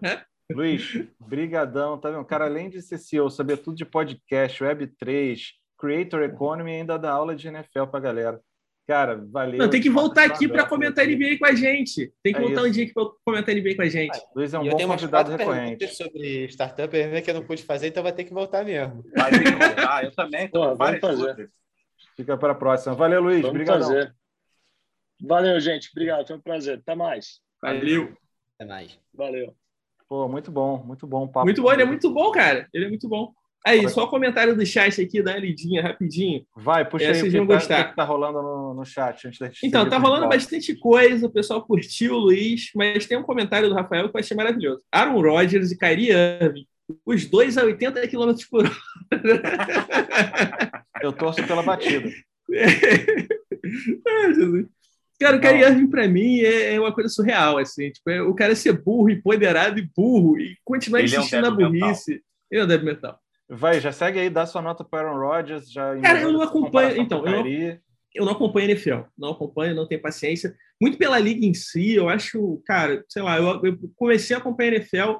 [SPEAKER 2] Luiz, brigadão, tá vendo? O cara, além de ser CEO, saber tudo de podcast, Web3, Creator Economy, ainda dá aula de NFL pra galera. Cara, valeu.
[SPEAKER 3] Não, tem que voltar aqui para comentar NBA com a gente. Tem que é voltar isso. um dia aqui para comentar NBA com a gente. Ah,
[SPEAKER 2] Luiz é um eu bom convidado recorrente.
[SPEAKER 5] sobre startup ainda que eu não pude fazer, então vai ter que voltar mesmo.
[SPEAKER 4] Vai ter que voltar, eu também. Pô, vamos fazer.
[SPEAKER 2] Fica para a próxima. Valeu, Luiz. Vamos Obrigado. fazer.
[SPEAKER 6] Valeu, gente. Obrigado. Foi um prazer. Até mais.
[SPEAKER 3] Valeu.
[SPEAKER 5] Até mais.
[SPEAKER 6] Valeu.
[SPEAKER 2] Pô, muito bom, muito bom. Papo
[SPEAKER 3] muito bom, ele é muito bom, cara. Ele é muito bom. Aí, só o comentário do chat aqui, dá uma lidinha rapidinho.
[SPEAKER 2] Vai, puxa é, aí, vocês vão tá, gostar. que tá rolando no, no chat antes da gente
[SPEAKER 3] Então, tá rolando bastante coisa, o pessoal curtiu o Luiz, mas tem um comentário do Rafael que eu achei maravilhoso. Aaron Rodgers e Kyrie Irving, os dois a 80 km por hora. (laughs)
[SPEAKER 2] eu torço pela batida. (laughs)
[SPEAKER 3] Ai, Jesus. Cara, o Kyrie Irving, pra mim, é, é uma coisa surreal, assim. Tipo, é, o cara ser burro, empoderado e burro, e continuar Ele insistindo é um na burrice. Mental. Ele é um débil mental.
[SPEAKER 2] Vai, já segue aí, dá sua nota para Aaron Rodgers. Já
[SPEAKER 3] Cara, eu não acompanho. Então, eu não, eu não acompanho NFL. Não acompanho, não tenho paciência. Muito pela liga em si, eu acho, cara, sei lá, eu, eu comecei a acompanhar NFL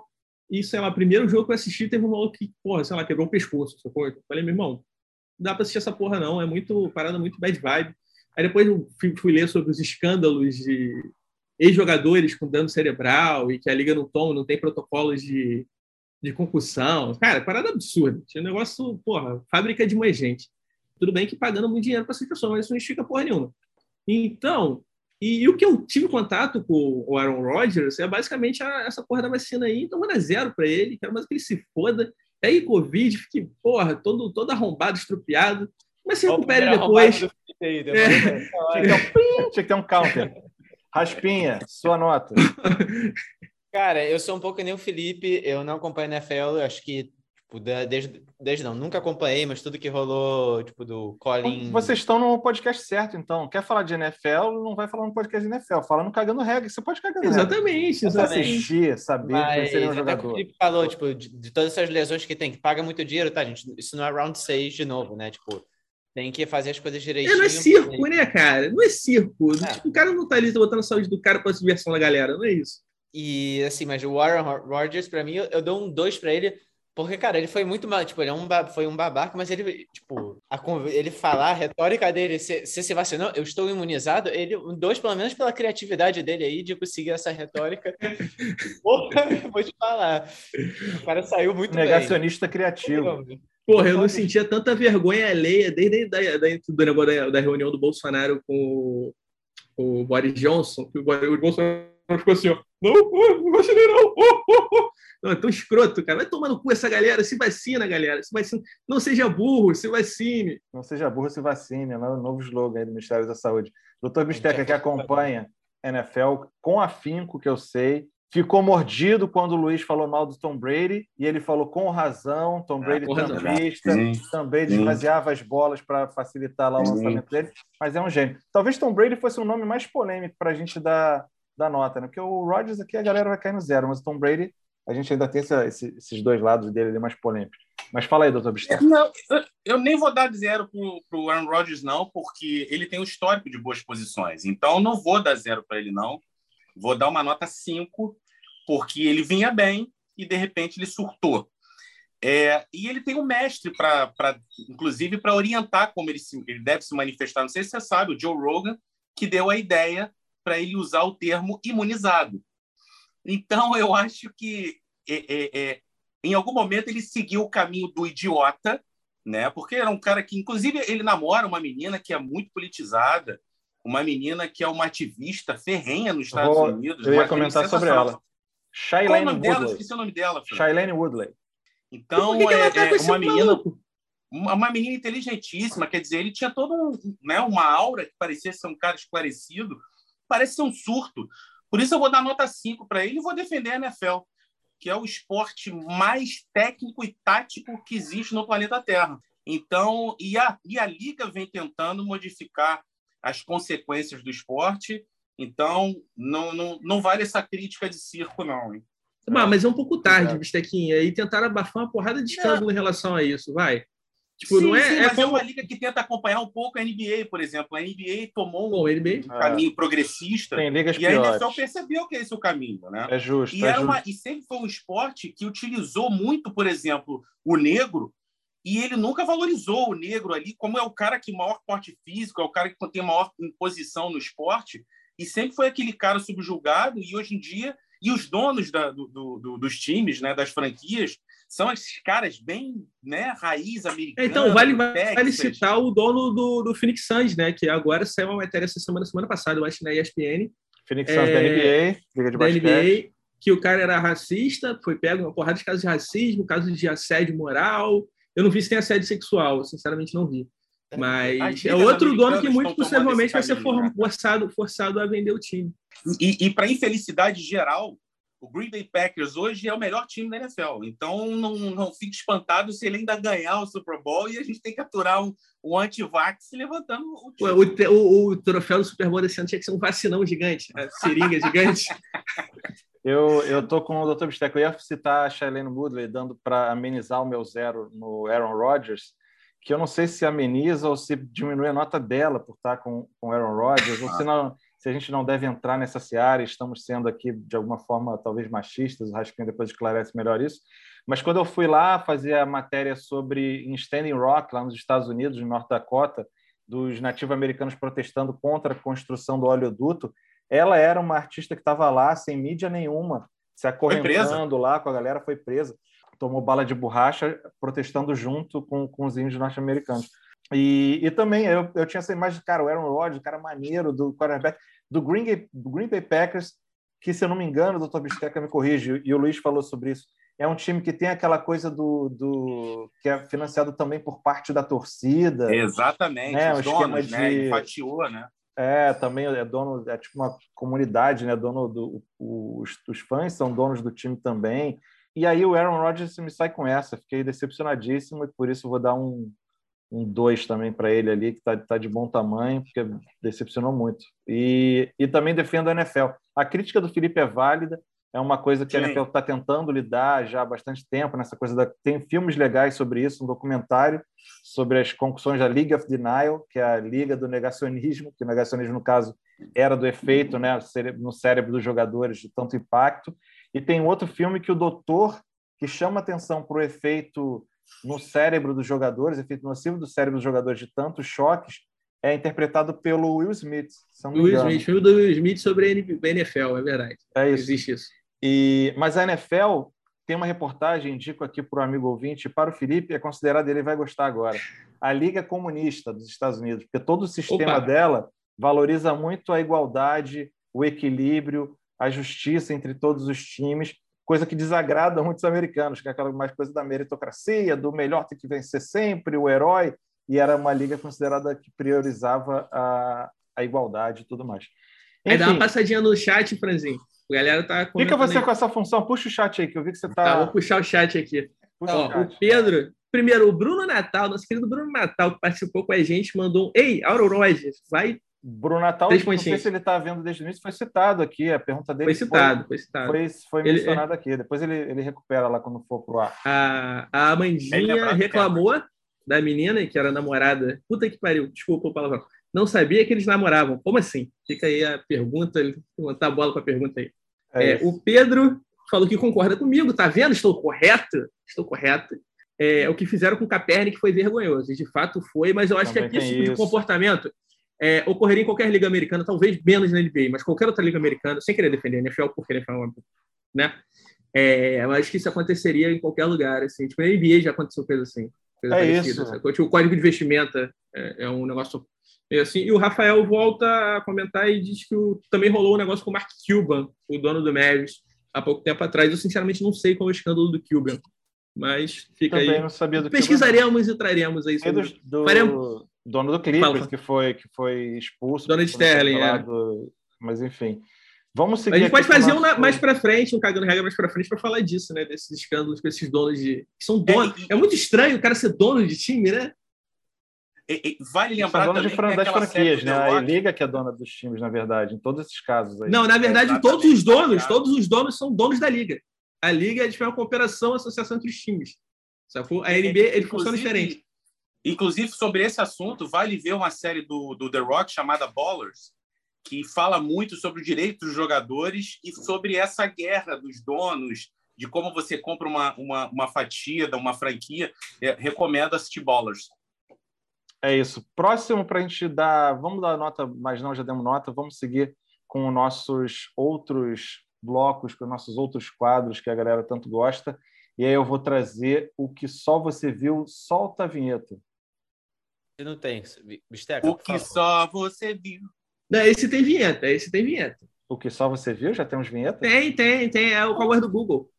[SPEAKER 3] e, sei lá, primeiro jogo que eu assisti teve um maluco que, porra, sei lá, quebrou o pescoço. Sacou? Eu falei, meu irmão, não dá para assistir essa porra, não. É muito parada, muito bad vibe. Aí depois eu fui, fui ler sobre os escândalos de ex-jogadores com dano cerebral e que a liga não toma, não tem protocolos de de concussão. Cara, parada absurda. Tinha um negócio, porra, fábrica de mais gente. Tudo bem que pagando muito dinheiro para essa pessoa, mas isso não estica porra nenhuma. Então, E, e, o que eu tive contato com o Aaron Rodgers é basicamente a, essa porra da vacina aí, então dar zero para ele, quero mais que ele se foda. Aí, Covid, fique, porra, todo, todo arrombado, estrupiado, mas se recupere depois.
[SPEAKER 2] Aí, é. Tinha que ter um counter. Raspinha, sua nota. (laughs)
[SPEAKER 5] Cara, eu sou um pouco que nem o Felipe, eu não acompanho NFL, acho que Tipo, desde, desde não, nunca acompanhei, mas tudo que rolou, tipo, do Colin.
[SPEAKER 2] Vocês estão no podcast certo, então. Quer falar de NFL, não vai falar no podcast de NFL, fala no Cagando Regra. Você pode cagar
[SPEAKER 3] Exatamente, exatamente.
[SPEAKER 2] assistir, saber
[SPEAKER 5] mas, ser um jogador. O Felipe falou, tipo, de, de, todas essas lesões que tem, que paga muito dinheiro, tá, gente? Isso não é round 6 de novo, né? Tipo, tem que fazer as coisas direitinho.
[SPEAKER 3] É, não é circo, né, cara? Não é circo. É. Tipo, o cara não tá ali tá botando a saúde do cara para diversão da galera, não é isso.
[SPEAKER 5] E assim, mas o Warren Rodgers, para mim, eu, eu dou um 2 para ele porque, cara, ele foi muito mal, tipo, ele é um, foi um babaca, mas ele, tipo, a, ele falar, a retórica dele, se, se se vacinou, eu estou imunizado, ele, dois, pelo menos pela criatividade dele aí, de conseguir essa retórica. (laughs) Porra, vou te falar. O cara saiu muito
[SPEAKER 2] Negacionista bem. criativo.
[SPEAKER 3] Porra, eu não sentia tanta vergonha alheia desde da, da, do negócio da, da, reunião do Bolsonaro com o, o Boris Johnson, que o, o Bolsonaro ficou assim, ó, não, não vacinei não, oh, oh, oh. Não, é tão escroto, cara. Vai tomar no cu essa galera. Se vacina, galera. Se vacina. Não seja burro, se vacine.
[SPEAKER 2] Não seja burro, se vacine. É o novo slogan aí do Ministério da Saúde. Doutor Bisteca, que acompanha NFL com afinco, que eu sei, ficou mordido quando o Luiz falou mal do Tom Brady e ele falou com razão. Tom ah, Brady ah, tampista, também desvaziava as bolas para facilitar lá o lançamento dele, mas é um gênio. Talvez Tom Brady fosse o nome mais polêmico para a gente dar, dar nota, né? Porque o Rodgers aqui a galera vai cair no zero, mas o Tom Brady a gente ainda tem essa, esses dois lados dele mais polêmicos. Mas fala aí, doutor Bistar.
[SPEAKER 4] Não, eu, eu, nem vou dar zero para o Aaron Rodgers, não, porque ele tem um histórico de boas posições. Então, não vou dar zero para ele, não. Vou dar uma nota 5, porque ele vinha bem e, de repente, ele surtou. É, e ele tem um mestre, para, inclusive, para orientar como ele, se, ele deve se manifestar. Não sei se você sabe, o Joe Rogan, que deu a ideia para ele usar o termo imunizado. Então, (laughs) eu acho que é, é, é, em algum momento ele seguiu o caminho do idiota, né? Porque era um cara que, inclusive, ele namora uma menina que é muito politizada, uma menina que é uma ativista ferrenha nos Estados Vou, Unidos.
[SPEAKER 2] Eu ia comentar sobre ela.
[SPEAKER 4] Shailene Woodley. Dela? Esqueci o nome dela.
[SPEAKER 2] Shailene Woodley.
[SPEAKER 4] Então, que que é, tá é uma menina, uma, uma, menina inteligentíssima. Quer dizer, ele tinha toda um, né, uma aura que parecia ser um cara esclarecido. Parece ser um surto. Por isso eu vou dar nota 5 para ele e vou defender a NFL, que é o esporte mais técnico e tático que existe no planeta Terra. Então, e a, e a liga vem tentando modificar as consequências do esporte. Então, não, não, não vale essa crítica de circo, não. Hein?
[SPEAKER 3] mas é um pouco tarde, Bistequinha. E tentaram abafar uma porrada de escândalo é. em relação a isso, vai.
[SPEAKER 4] Tipo, sim, não é, sim, é mas como... é uma liga que tenta acompanhar um pouco a NBA, por exemplo. A NBA tomou um, NBA? um caminho progressista
[SPEAKER 2] Tem ligas
[SPEAKER 4] e a NFL percebeu que esse é o caminho, né?
[SPEAKER 2] É justo.
[SPEAKER 4] E,
[SPEAKER 2] é
[SPEAKER 4] era
[SPEAKER 2] justo.
[SPEAKER 4] Uma, e sempre foi um esporte que utilizou muito, por exemplo, o negro, e ele nunca valorizou o negro ali como é o cara que maior porte físico, é o cara que tem maior imposição no esporte, e sempre foi aquele cara subjugado, e hoje em dia, e os donos da, do, do, dos times, né, das franquias, são esses caras bem, né, raiz americana.
[SPEAKER 3] Então, vale, vale citar o dono do, do Phoenix Suns, né, que agora saiu uma matéria essa semana, semana passada, eu acho, na ESPN.
[SPEAKER 2] Phoenix Suns é, da NBA, Liga de da NBA,
[SPEAKER 3] que o cara era racista, foi pego uma porrada de casos de racismo, casos de assédio moral. Eu não vi se tem assédio sexual, sinceramente não vi. É, Mas é outro dono que muito possivelmente vai ser né? forçado, forçado a vender o time.
[SPEAKER 4] E, e para infelicidade geral, o Green Bay Packers hoje é o melhor time da NFL. Então, não, não fique espantado se ele ainda ganhar o Super Bowl e a gente tem que aturar um, um anti-vax levantando o,
[SPEAKER 3] time. O, o, o, troféu do Super Bowl desse ano tinha que ser um vacinão gigante, a seringa (laughs) gigante.
[SPEAKER 2] Eu, eu tô com o Dr. Bisteco. Eu ia citar a Shailene Woodley dando para amenizar o meu zero no Aaron Rodgers, que eu não sei se ameniza ou se diminui a nota dela por estar com o Aaron Rodgers, ou se não se a gente não deve entrar nessa seara, estamos sendo aqui de alguma forma talvez machistas, o Raspinha depois esclarece melhor isso. Mas quando eu fui lá fazer a matéria sobre em Standing Rock, lá nos Estados Unidos, no Norte Dakota, dos nativos-americanos protestando contra a construção do oleoduto, ela era uma artista que estava lá sem mídia nenhuma, se acorrentando lá com a galera, foi presa, tomou bala de borracha, protestando junto com, com os índios norte-americanos. E, e também eu, eu tinha essa imagem, cara, o Aaron Rodgers, cara maneiro do quarterback. do Green, do Green Bay Packers, que, se eu não me engano, o doutor Bisteca me corrige, e o Luiz falou sobre isso, é um time que tem aquela coisa do, do que é financiado também por parte da torcida.
[SPEAKER 4] Exatamente,
[SPEAKER 2] né?
[SPEAKER 4] os
[SPEAKER 2] um
[SPEAKER 4] donos, né?
[SPEAKER 2] de
[SPEAKER 4] Enfatiou, né?
[SPEAKER 2] é também é dono é tipo uma comunidade, né? Dono do os, os fãs são donos do time também. E aí o Aaron Rodgers me sai com essa, fiquei decepcionadíssimo e por isso vou dar um um 2 também para ele ali, que está tá de bom tamanho, porque decepcionou muito. E, e também defendo a NFL. A crítica do Felipe é válida, é uma coisa que
[SPEAKER 4] Sim.
[SPEAKER 2] a NFL está tentando lidar já há bastante tempo, nessa coisa da... Tem filmes legais sobre isso, um documentário sobre as concussões da League of Denial, que é a Liga do Negacionismo, que o negacionismo, no caso, era do efeito né, no cérebro dos jogadores de tanto impacto. E tem outro filme que o doutor, que chama atenção para o efeito no cérebro dos jogadores, efeito nocivo do cérebro dos jogadores de tantos choques, é interpretado pelo Will Smith.
[SPEAKER 3] Will
[SPEAKER 2] engano.
[SPEAKER 3] Smith, filme do Will Smith sobre a NFL, é verdade.
[SPEAKER 2] É isso.
[SPEAKER 3] Existe isso.
[SPEAKER 2] E, mas a NFL tem uma reportagem, indico aqui para o amigo ouvinte, para o Felipe, é considerada, ele vai gostar agora, a Liga Comunista dos Estados Unidos, porque todo o sistema
[SPEAKER 3] Opa.
[SPEAKER 2] dela valoriza muito a igualdade, o equilíbrio, a justiça entre todos os times, coisa que desagrada muitos americanos, que é aquela mais coisa da meritocracia, do melhor tem que vencer sempre, o herói, e era uma liga considerada que priorizava a, a igualdade e tudo mais.
[SPEAKER 3] Aí dá
[SPEAKER 2] Enfim,
[SPEAKER 3] uma passadinha no chat, Franzinho. A galera tá
[SPEAKER 2] fica você
[SPEAKER 3] aí.
[SPEAKER 2] com essa função, puxa o chat aí, que eu vi que você
[SPEAKER 3] Tá,
[SPEAKER 2] está...
[SPEAKER 3] vou puxar o chat aqui.
[SPEAKER 2] puxa
[SPEAKER 3] Ó,
[SPEAKER 2] o chat.
[SPEAKER 3] o Pedro, primeiro, o Bruno Natal, nosso querido Bruno Natal, que participou com a gente, mandou um Ei, Aurorod, vai.
[SPEAKER 2] Bruno Natal, não sei se ele está vendo desde o início, foi citado aqui, a pergunta dele
[SPEAKER 3] Foi citado, foi citado.
[SPEAKER 2] foi, foi mencionada aqui. Depois ele, ele recupera lá quando for pro ar.
[SPEAKER 3] A, a Amandinha
[SPEAKER 4] lembrava
[SPEAKER 3] reclamou da menina, que era namorada. Puta que pariu, desculpa o palavrão. Não sabia que eles namoravam. Como assim? Fica aí a pergunta, ele levantar a bola para a pergunta aí. É,
[SPEAKER 2] isso.
[SPEAKER 3] o Pedro falou que concorda comigo, tá vendo? Estou correto? Estou correto. É, o que fizeram com o Kaepernick foi vergonhoso, e de fato foi, mas eu acho
[SPEAKER 2] Também
[SPEAKER 3] que esse
[SPEAKER 2] tem
[SPEAKER 3] tipo de
[SPEAKER 2] isso.
[SPEAKER 3] comportamento é, ocorreria em qualquer liga americana, talvez menos na NBA, mas qualquer outra liga americana, sem querer defender a NFL, porque a NFL é uma- né? É, acho que isso aconteceria em qualquer lugar, assim. Tipo, na NBA já aconteceu coisa assim. Coisa
[SPEAKER 2] É
[SPEAKER 3] parecida,
[SPEAKER 2] isso.
[SPEAKER 3] Tipo, o código de vestimenta é, é um negócio meio assim. E o Rafael volta a comentar e diz que o- também rolou um negócio com o Mark Cuban, o dono do Mavis, há pouco tempo atrás. Eu, sinceramente, não sei qual é o escândalo do Cuban, mas fica
[SPEAKER 2] Também
[SPEAKER 3] aí.
[SPEAKER 2] não sabia do
[SPEAKER 3] Pesquisaremos e traremos aí sobre
[SPEAKER 2] do, do
[SPEAKER 3] Faremos-
[SPEAKER 2] dono do Clippers, que foi, que foi expulso.
[SPEAKER 3] Dono de Sterling, é.
[SPEAKER 2] Mas, enfim. Vamos seguir
[SPEAKER 3] A gente pode fazer um na- mais para frente, um cagando regra mais para frente, para falar disso, né? Desses escândalos com esses donos de. que são donos.
[SPEAKER 4] e-
[SPEAKER 3] É, muito estranho o cara ser dono de time, né?
[SPEAKER 4] E- e vale lembrar
[SPEAKER 2] donos
[SPEAKER 4] também
[SPEAKER 2] de fran- das franquias, né? A Liga que é dona dos times, na verdade, em todos esses casos aí.
[SPEAKER 3] Não, na verdade,
[SPEAKER 4] Exatamente.
[SPEAKER 3] todos os donos, todos os donos são donos da liga. A liga é tipo, uma cooperação, associação entre os times. Sacou? A NBA, ele funciona diferente.
[SPEAKER 4] Inclusive, sobre esse assunto, vale ver uma série do, do The Rock chamada Ballers, que fala muito sobre o direito dos jogadores e sobre essa guerra dos donos, de como você compra uma, uma, uma fatia uma franquia. É, recomendo assistir Ballers.
[SPEAKER 2] É isso. Próximo para a gente dar. Vamos dar nota, mas não já demos nota. Vamos seguir com os nossos outros blocos, com os nossos outros quadros que a galera tanto gosta. E aí eu vou trazer o que só você viu. Solta a vinheta.
[SPEAKER 5] Se não tem, Bisteca,
[SPEAKER 4] O que só você viu.
[SPEAKER 3] Não, esse tem vinheta, esse tem vinheta.
[SPEAKER 2] O que só você viu? Já temos vinheta?
[SPEAKER 3] Tem, tem, tem. É o power do Google.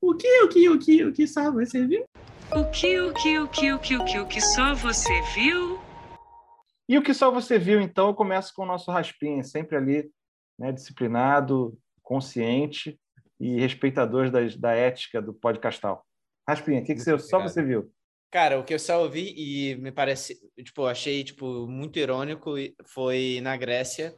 [SPEAKER 3] O que, o que, o que, o que sabe? Você viu?
[SPEAKER 8] O que, o que, o que, o que, o que, o que só você viu?
[SPEAKER 2] E o que só você viu, então, eu começo com o nosso raspinha, sempre ali, né, disciplinado, consciente e respeitador das, da ética do podcastal. Raspinha, o que, que você, só você viu?
[SPEAKER 5] Cara, o que eu só ouvi e me parece, tipo, achei tipo muito irônico foi na Grécia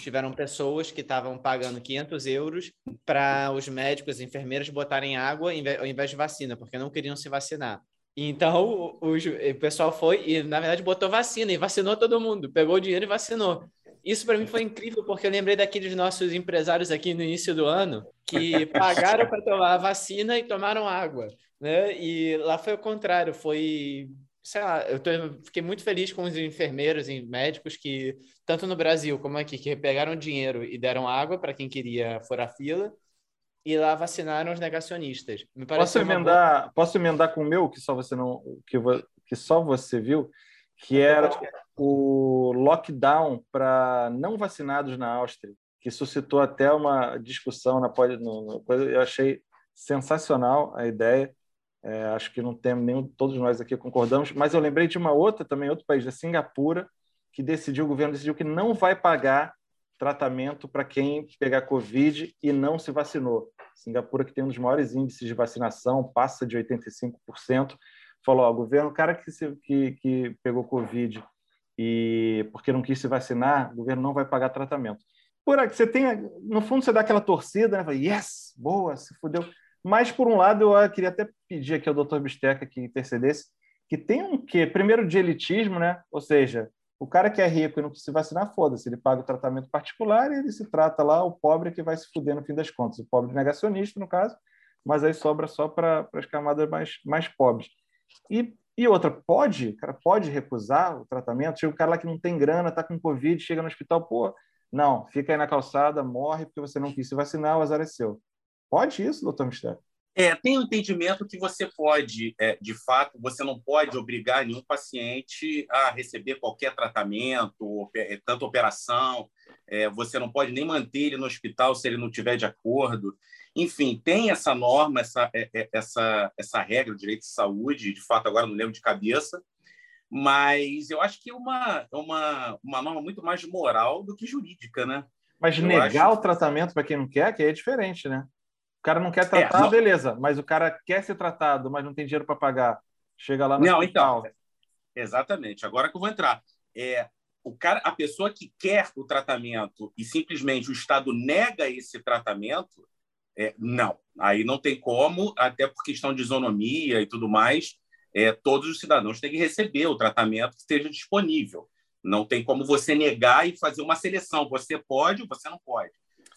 [SPEAKER 5] tiveram pessoas que estavam pagando 500 euros para os médicos e enfermeiras botarem água ao invés de vacina, porque não queriam se vacinar. Então, os- o pessoal foi e, na verdade, botou vacina e vacinou todo mundo. Pegou o dinheiro e vacinou. Isso para mim foi incrível, porque eu lembrei daqueles nossos empresários aqui no início do ano que (laughs) pagaram para tomar a vacina e tomaram água né? E lá foi o contrário, foi, sei lá, eu tô, fiquei muito feliz com os enfermeiros e médicos que, tanto no Brasil como aqui, que pegaram dinheiro e deram água para quem queria furar fila, e lá vacinaram os negacionistas.
[SPEAKER 2] Posso
[SPEAKER 5] pareceu uma boa-
[SPEAKER 2] emendar, posso emendar com o meu, que só você não, que, que só você viu, que era o lockdown para não vacinados na Áustria, que suscitou até uma discussão na pode no, eu achei sensacional a ideia. É, acho que não temos nenhum, todos nós aqui concordamos, mas eu lembrei de uma outra também, outro país, da Singapura, que decidiu, o governo decidiu que não vai pagar tratamento para quem pegar Covid e não se vacinou. Singapura, que tem um dos maiores índices de vacinação, passa de 85%, falou: o governo, o cara que, se, que, que pegou Covid e porque não quis se vacinar, o governo não vai pagar tratamento. Por aqui, você tem, no fundo, você dá aquela torcida, né? Yes, boa, se fudeu. Mas, por um lado, eu queria até pedir aqui ao doutor Bisteca que intercedesse, que tem um quê? Primeiro, de elitismo, né? Ou seja, o cara que é rico e não precisa vacinar, foda-se, ele paga o tratamento particular e ele se trata lá, o pobre que vai se fuder no fim das contas. O pobre negacionista, no caso, mas aí sobra só para as camadas mais, mais pobres. E, e outra, pode, o cara pode recusar o tratamento? Chega o cara lá que não tem grana, está com Covid, chega no hospital, pô, não, fica aí na calçada, morre porque você não quis se vacinar, o azar é seu. Pode isso, doutor Mistério?
[SPEAKER 4] É, tem um entendimento que você pode, é, de fato, você não pode obrigar nenhum paciente a receber qualquer tratamento, é, tanto operação, é, você não pode nem manter ele no hospital se ele não tiver de acordo. Enfim, tem essa norma, essa, é, é, essa, essa regra, o direito de saúde, de fato, agora não lembro de cabeça, mas eu acho que é uma, uma, uma norma muito mais moral do que jurídica, né?
[SPEAKER 2] Mas eu negar acho... o tratamento para quem não quer, que é diferente, né? O cara não quer tratar, é, não... beleza, mas o cara quer ser tratado, mas não tem dinheiro para pagar. Chega lá no
[SPEAKER 4] Não, hospital. então. Exatamente. Agora que eu vou entrar. É, o cara, a pessoa que quer o tratamento e simplesmente o Estado nega esse tratamento, é, não. Aí não tem como, até por questão de isonomia e tudo mais, é, todos os cidadãos têm que receber o tratamento que esteja disponível. Não tem como você negar e fazer uma seleção. Você pode ou você não pode.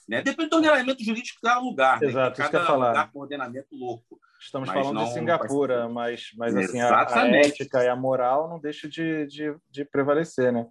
[SPEAKER 4] Né? Depende do ordenamento jurídico de cada lugar.
[SPEAKER 2] Exato, né? cada lugar
[SPEAKER 4] com ordenamento louco.
[SPEAKER 2] Estamos mas falando de Singapura, mas, mas assim, a, a, ética e a moral não deixam de, de, de prevalecer, né?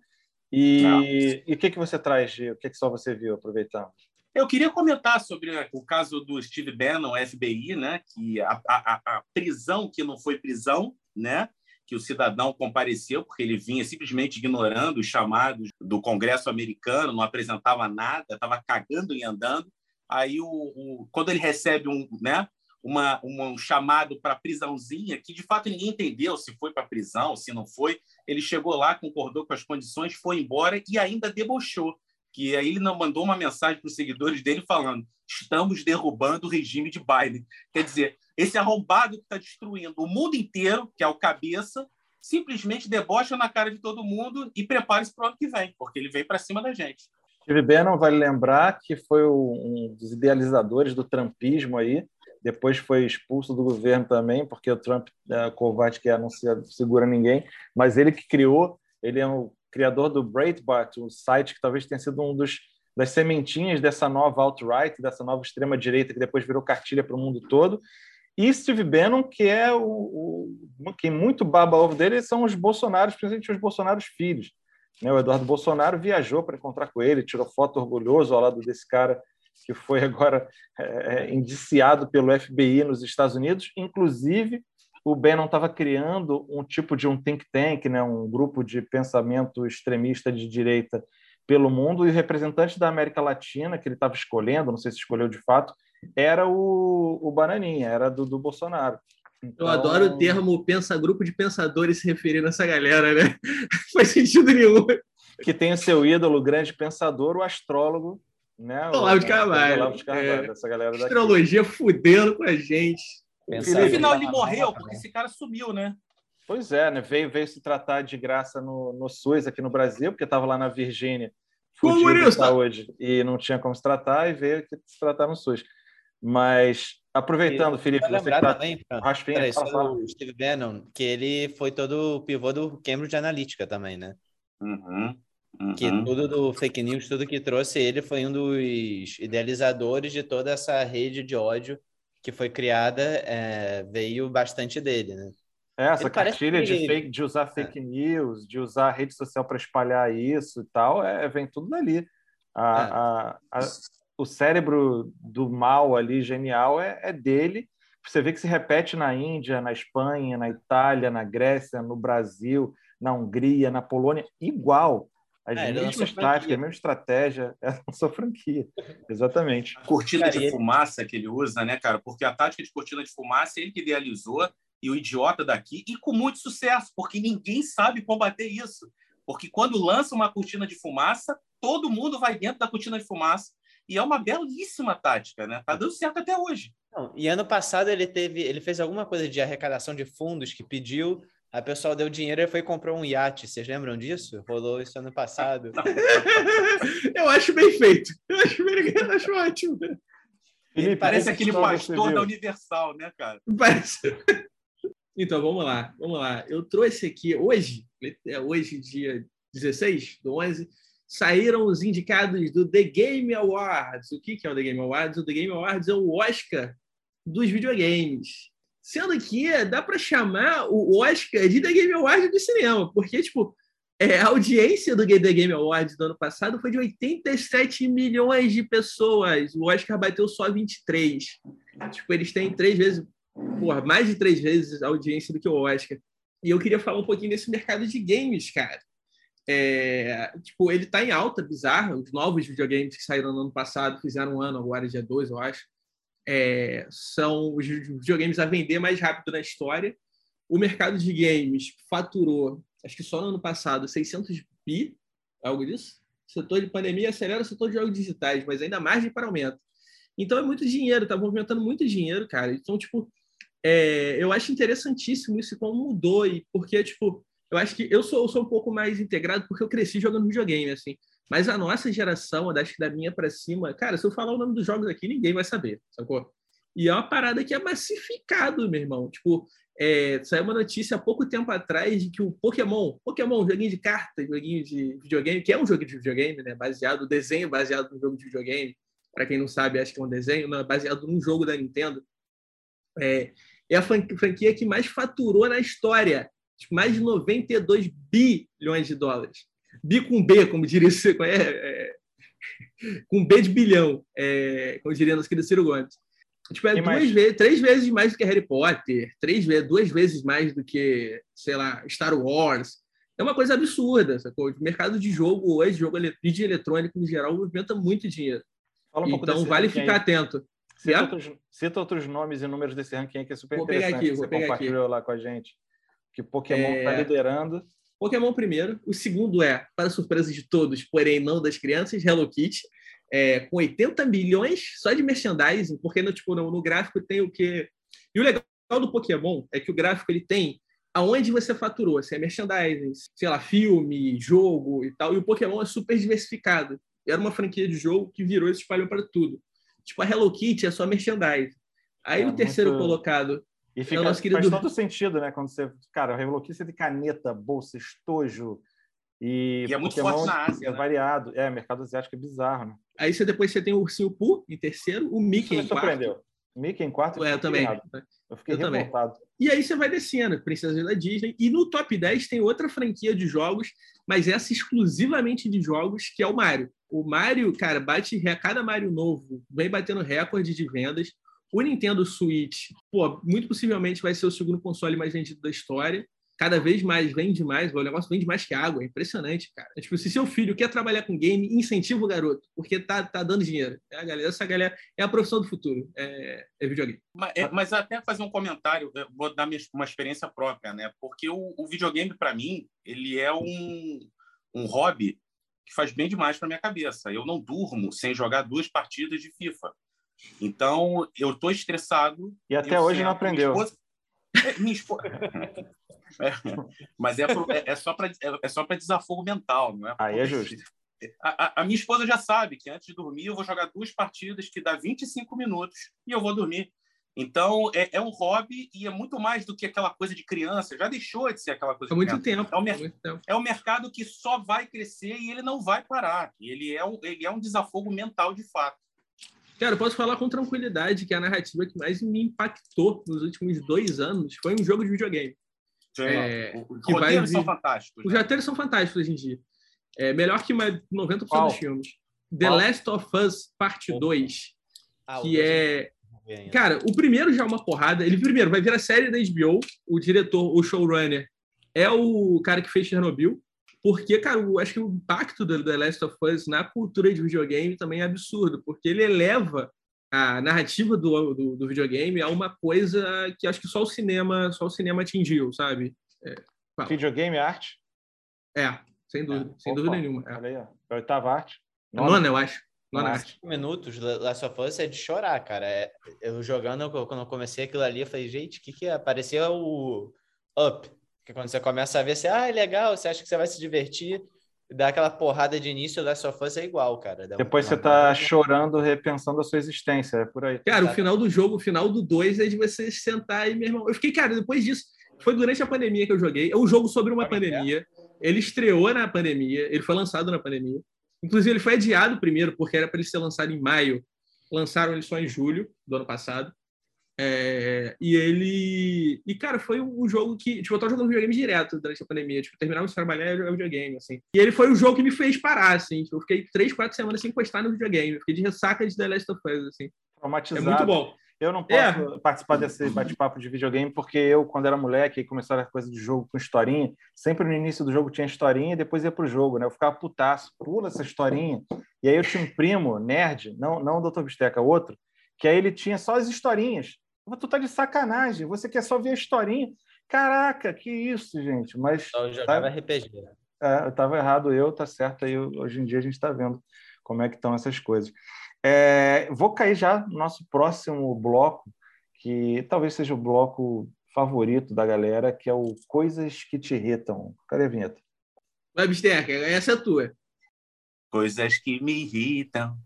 [SPEAKER 2] E, e o que, que você traz, de, o que, que só você viu, aproveitando?
[SPEAKER 4] Eu queria comentar sobre o caso do Steve Bannon, FBI, né? que a, a, a prisão que não foi prisão, né? Que o cidadão compareceu porque ele vinha simplesmente ignorando os chamados do Congresso americano, não apresentava nada, estava cagando e andando. Aí, o, o, quando ele recebe um, né, uma, um chamado para prisãozinha, que de fato ninguém entendeu se foi para prisão, se não foi, ele chegou lá, concordou com as condições, foi embora e ainda debochou. Que aí ele não mandou uma mensagem para os seguidores dele falando: estamos derrubando o regime de Biden. Quer dizer, esse arrombado que está destruindo o mundo inteiro, que é o cabeça, simplesmente debocha na cara de todo mundo e prepare-se para o ano que vem, porque ele vem para cima da gente.
[SPEAKER 2] Steve Bannon vale lembrar que foi um dos idealizadores do trumpismo aí, depois foi expulso do governo também, porque o Trump é covarde que anuncia segura ninguém, mas ele que criou, ele é o criador do Breitbart, um site que talvez tenha sido um dos das sementinhas dessa nova alt-right, dessa nova extrema-direita que depois virou cartilha para o mundo todo, e Steve Bannon, que é o, o quem muito baba ovo dele, são os Bolsonaros, principalmente os Bolsonaros filhos. Né? O Eduardo Bolsonaro viajou para encontrar com ele, tirou foto orgulhoso ao lado desse cara que foi agora é, é indiciado pelo FBI nos Estados Unidos. Inclusive, o Bannon estava criando um tipo de um think tank, né? um grupo de pensamento extremista de direita pelo mundo, e o representante da América Latina, que ele estava escolhendo, não sei se escolheu de fato, era o, o Bananinha, era do, do Bolsonaro.
[SPEAKER 3] Então... Eu adoro o termo pensa, grupo de pensadores se referindo a essa galera, né? (laughs) faz sentido nenhum.
[SPEAKER 2] Que tem o seu ídolo, o grande pensador, o astrólogo, né?
[SPEAKER 3] Olavo de Carvalho. Olavo de Carvalho, é. essa galera daqui. Astrologia fudendo com a gente.
[SPEAKER 4] Pensar no final ele morreu, porque esse cara sumiu, né?
[SPEAKER 2] Pois é, né? Veio, veio se tratar de graça no, no SUS aqui no Brasil, porque estava lá na Virgínia, fudido de saúde, e não tinha como se tratar, e veio aqui se tratar no SUS. Mas, aproveitando, Felipe,
[SPEAKER 5] você que tá também, raspinha, peraí, o Steve Bannon, que ele foi todo o pivô do Cambridge Analytica também, né?
[SPEAKER 4] Uhum, uhum.
[SPEAKER 5] Que tudo do fake news, tudo que trouxe ele foi um dos idealizadores de toda essa rede de ódio que foi criada, é, veio bastante dele, né?
[SPEAKER 2] É, essa cartilha de, fake, de usar fake é. news, de usar rede social para espalhar isso e tal, é, vem tudo dali. A, é. a, a, o cérebro do mal ali, genial, é, é dele. Você vê que se repete na Índia, na Espanha, na Itália, na Grécia, no Brasil, na Hungria, na Polônia, igual. As
[SPEAKER 5] É,
[SPEAKER 2] mesmas táticas, a mesma estratégia, é a sua franquia. Exatamente.
[SPEAKER 4] cortina de
[SPEAKER 5] ele-
[SPEAKER 4] fumaça que ele usa, né, cara? Porque a tática de cortina de fumaça ele que idealizou e o idiota daqui, e com muito sucesso, porque ninguém sabe combater isso. Porque quando lança uma cortina de fumaça, todo mundo vai dentro da cortina de fumaça. E é uma belíssima tática, né? Tá dando certo até hoje.
[SPEAKER 5] Não, e ano passado ele teve, ele fez alguma coisa de arrecadação de fundos que pediu, a pessoa deu dinheiro e foi e comprou um iate. Vocês lembram disso? Rolou isso ano passado. (laughs)
[SPEAKER 3] Eu acho bem feito. Eu acho bem eu acho ótimo.
[SPEAKER 2] Felipe,
[SPEAKER 4] Parece
[SPEAKER 2] que
[SPEAKER 4] aquele pastor da Universal, né, cara? (laughs)
[SPEAKER 3] Parece. Então, vamos lá, vamos lá. Eu trouxe aqui hoje, é hoje, dia 16 do 11, saíram os indicados do The Game Awards. O que é o The Game Awards? O The Game Awards é o Oscar dos videogames. Sendo que dá para chamar o Oscar de The Game Awards do cinema, porque, tipo, é, a audiência do The Game Awards do ano passado foi de 87 milhões de pessoas. O Oscar bateu só 23. Tipo, eles têm três vezes, porra, mais de três vezes a audiência do que o Oscar. E eu queria falar um pouquinho desse mercado de games, cara. É, tipo, ele tá em alta, bizarra. Os novos videogames que saíram no ano passado, fizeram um ano agora, dia 2, eu acho. É, são os videogames a vender mais rápido na história. O mercado de games faturou, acho que só no ano passado, 600 bi, algo disso. Setor de pandemia acelera o setor de jogos digitais, mas ainda margem para aumento. Então é muito dinheiro, tá movimentando muito dinheiro, cara. Então, tipo, é, eu acho interessantíssimo isso como mudou, e porque, tipo, eu acho que eu sou, eu sou um pouco mais integrado porque eu cresci jogando videogame, assim. Mas a nossa geração, acho que da minha para cima, cara, se eu falar o nome dos jogos aqui, ninguém vai saber, sacou? E é uma parada que é massificado, meu irmão. Tipo, é, saiu uma notícia há pouco tempo atrás de que o Pokémon, Pokémon, joguinho de cartas, joguinho de videogame, que é um jogo de videogame, né? Baseado, desenho baseado no jogo de videogame. Para quem não sabe, acho que é um desenho, não, é baseado num jogo da Nintendo. É, é a fran- franquia que mais faturou na história. Mais de 92 bilhões de dólares. Bi com B, como diria é, é, com B de bilhão, é, como diria nosso querido Ciro Gomes. Tipo, é duas vezes, três vezes mais do que Harry Potter, três vezes, duas vezes mais do que, sei lá, Star Wars. É uma coisa absurda, sacou? O mercado de jogo hoje, jogo mídia eletrônico em geral, movimenta muito dinheiro.
[SPEAKER 2] Fala um pouco
[SPEAKER 3] Então vale
[SPEAKER 2] ranking
[SPEAKER 3] ficar atento.
[SPEAKER 2] Cita, outros, cita outros nomes e números desse ranking que é super
[SPEAKER 3] Vou pegar
[SPEAKER 2] interessante.
[SPEAKER 3] aqui,
[SPEAKER 2] que
[SPEAKER 3] vou
[SPEAKER 2] você
[SPEAKER 3] pegar
[SPEAKER 2] compartilhou lá com a gente. Que Pokémon está
[SPEAKER 3] É.
[SPEAKER 2] liderando.
[SPEAKER 3] Pokémon primeiro. O segundo é, para surpresa de todos, porém não das crianças, Hello Kitty, é, com 80 milhões só de merchandising, porque no, tipo, no, no gráfico tem o que. E o legal do Pokémon é que o gráfico ele tem aonde você faturou, se é merchandising, sei lá, filme, jogo e tal. E o Pokémon é super diversificado. Era uma franquia de jogo que virou e se espalhou para tudo. Tipo, a Hello Kitty é só merchandising. Aí
[SPEAKER 2] É,
[SPEAKER 3] o terceiro
[SPEAKER 2] muito-
[SPEAKER 3] colocado
[SPEAKER 2] E fica,
[SPEAKER 3] nosso querido-
[SPEAKER 2] faz todo sentido, né? Quando você. Cara, reloquista de caneta, bolsa, estojo. E,
[SPEAKER 4] E é muito
[SPEAKER 2] Pokémon
[SPEAKER 4] forte na Ásia,
[SPEAKER 2] É
[SPEAKER 4] né?
[SPEAKER 2] variado. É, mercado asiático é bizarro, né?
[SPEAKER 3] Aí você depois você tem o Ursinho Pooh em terceiro, o Mickey
[SPEAKER 2] Isso me
[SPEAKER 3] em quarto.
[SPEAKER 2] surpreendeu. Mickey em quarto.
[SPEAKER 3] É, eu
[SPEAKER 2] fiquei
[SPEAKER 3] também.
[SPEAKER 2] Eu fiquei
[SPEAKER 3] Eu também.
[SPEAKER 2] revoltado.
[SPEAKER 3] E aí você vai descendo, Princesa da Disney. E no top 10 tem outra franquia de jogos, mas essa exclusivamente de jogos, que é o Mario. O Mario, cara, bate re- cada Mario novo, vem batendo recorde de vendas. O Nintendo Switch, pô, muito possivelmente vai ser o segundo console mais vendido da história. Cada vez mais vende mais, o negócio vende mais que água, é impressionante, cara. É tipo, se seu filho quer trabalhar com game, incentiva o garoto, porque tá, tá dando dinheiro. É a galera, essa galera é a profissão do futuro, é, é videogame.
[SPEAKER 4] Mas, é, mas até fazer um comentário, vou dar uma experiência própria, né? Porque o, o videogame, para mim, ele é um, um hobby que faz bem demais para minha cabeça. Eu não durmo sem jogar duas partidas de FIFA. Então, eu estou estressado.
[SPEAKER 2] E até hoje não
[SPEAKER 4] sento, minha
[SPEAKER 2] aprendeu.
[SPEAKER 4] esposa- É, minha esposa... (laughs) É, mas é, pro- é- é só para é só para desafogo mental, não é?
[SPEAKER 2] Aí é justo.
[SPEAKER 4] A, a- a minha esposa já sabe que antes de dormir eu vou jogar duas partidas que dá 25 minutos e eu vou dormir. Então, é, é um hobby e é muito mais do que aquela coisa de criança. Já deixou de ser aquela coisa
[SPEAKER 3] Há
[SPEAKER 4] de
[SPEAKER 3] muito
[SPEAKER 4] criança.
[SPEAKER 3] tempo.
[SPEAKER 4] É um mer-
[SPEAKER 3] muito tempo.
[SPEAKER 4] É um mercado que só vai crescer e ele não vai parar. Ele é um, ele é um desafogo mental de fato.
[SPEAKER 3] Cara, eu posso falar com tranquilidade que a narrativa que mais me impactou nos últimos dois anos foi um jogo de videogame. É,
[SPEAKER 4] Os
[SPEAKER 3] que vai
[SPEAKER 4] roteiros são
[SPEAKER 3] vir-
[SPEAKER 4] fantásticos.
[SPEAKER 3] Os
[SPEAKER 4] né?
[SPEAKER 3] roteiros são fantásticos hoje em dia. É melhor que mais 90%
[SPEAKER 2] Qual?
[SPEAKER 3] dos filmes. The
[SPEAKER 2] Qual?
[SPEAKER 3] Last of Us Parte 2,
[SPEAKER 5] Ah,
[SPEAKER 3] que é...
[SPEAKER 5] ainda.
[SPEAKER 3] Cara, o primeiro já é uma porrada. Ele primeiro vai virar série da HBO, o diretor, o showrunner, é o cara que fez Chernobyl, porque, cara, eu acho que o impacto do The Last of Us na cultura de videogame também é absurdo, porque ele eleva a narrativa do, do, do videogame a uma coisa que acho que só o cinema, só o cinema atingiu, sabe? É, fala.
[SPEAKER 2] Videogame arte?
[SPEAKER 3] É, sem dúvida, sem
[SPEAKER 2] Opa,
[SPEAKER 3] dúvida nenhuma. É.
[SPEAKER 2] Olha aí, ó. É a oitava arte.
[SPEAKER 3] Nona, eu acho. Nona
[SPEAKER 2] Nona.
[SPEAKER 3] arte.
[SPEAKER 5] minutos, Last of Us é de chorar, cara. É- eu jogando, quando eu comecei aquilo ali, eu falei, gente, o que que é? Parecia o Up. Que quando você começa a ver, você, ah, é legal, você acha que você vai se divertir, dá aquela porrada de início, o Last of Us é igual, cara. Dá
[SPEAKER 2] Depois
[SPEAKER 5] uma-
[SPEAKER 2] você tá chorando, repensando a sua existência. É por aí.
[SPEAKER 3] Cara, o final do jogo, o final do 2 é de você sentar e, meu irmão. Eu fiquei, cara, depois disso, foi durante a pandemia que eu joguei. É um jogo sobre uma pandemia. Ele estreou na pandemia, ele foi lançado na pandemia. Inclusive, ele foi adiado primeiro, porque era para ele ser lançado em maio. Lançaram ele só em julho do ano passado. É, e ele. E, cara, foi um jogo que. Tipo, eu tava jogando videogame direto durante a pandemia. Tipo, terminava de trabalhar e jogar videogame, assim. E ele foi o jogo que me fez parar, assim. Tipo, eu fiquei três, quatro semanas sem encostar no videogame. Eu fiquei de ressaca de The Last of Us, assim. É
[SPEAKER 2] Traumatizado.
[SPEAKER 3] muito bom.
[SPEAKER 2] Eu não posso
[SPEAKER 3] É.
[SPEAKER 2] participar desse bate-papo de videogame porque eu, quando era moleque, e começaram a coisa de jogo com historinha, sempre no início do jogo tinha historinha e depois ia pro jogo, né? Eu ficava putaço, pula essa historinha. E aí eu tinha um primo, nerd, não, não o Dr. Bisteca, outro, que aí ele tinha só as historinhas. Eu Tu tá de sacanagem, você quer só ver a historinha. Caraca, que isso, gente. Mas
[SPEAKER 5] Só jogava RPG.
[SPEAKER 2] é, eu estava errado, eu, tá certo. Aí hoje em dia a gente está vendo como é que estão essas coisas. É, vou cair já no nosso próximo bloco, que talvez seja o bloco favorito da galera, que é o Coisas que te irritam. Cadê a vinheta?
[SPEAKER 3] Vai, Bisteca, essa é a tua.
[SPEAKER 4] Coisas que me irritam.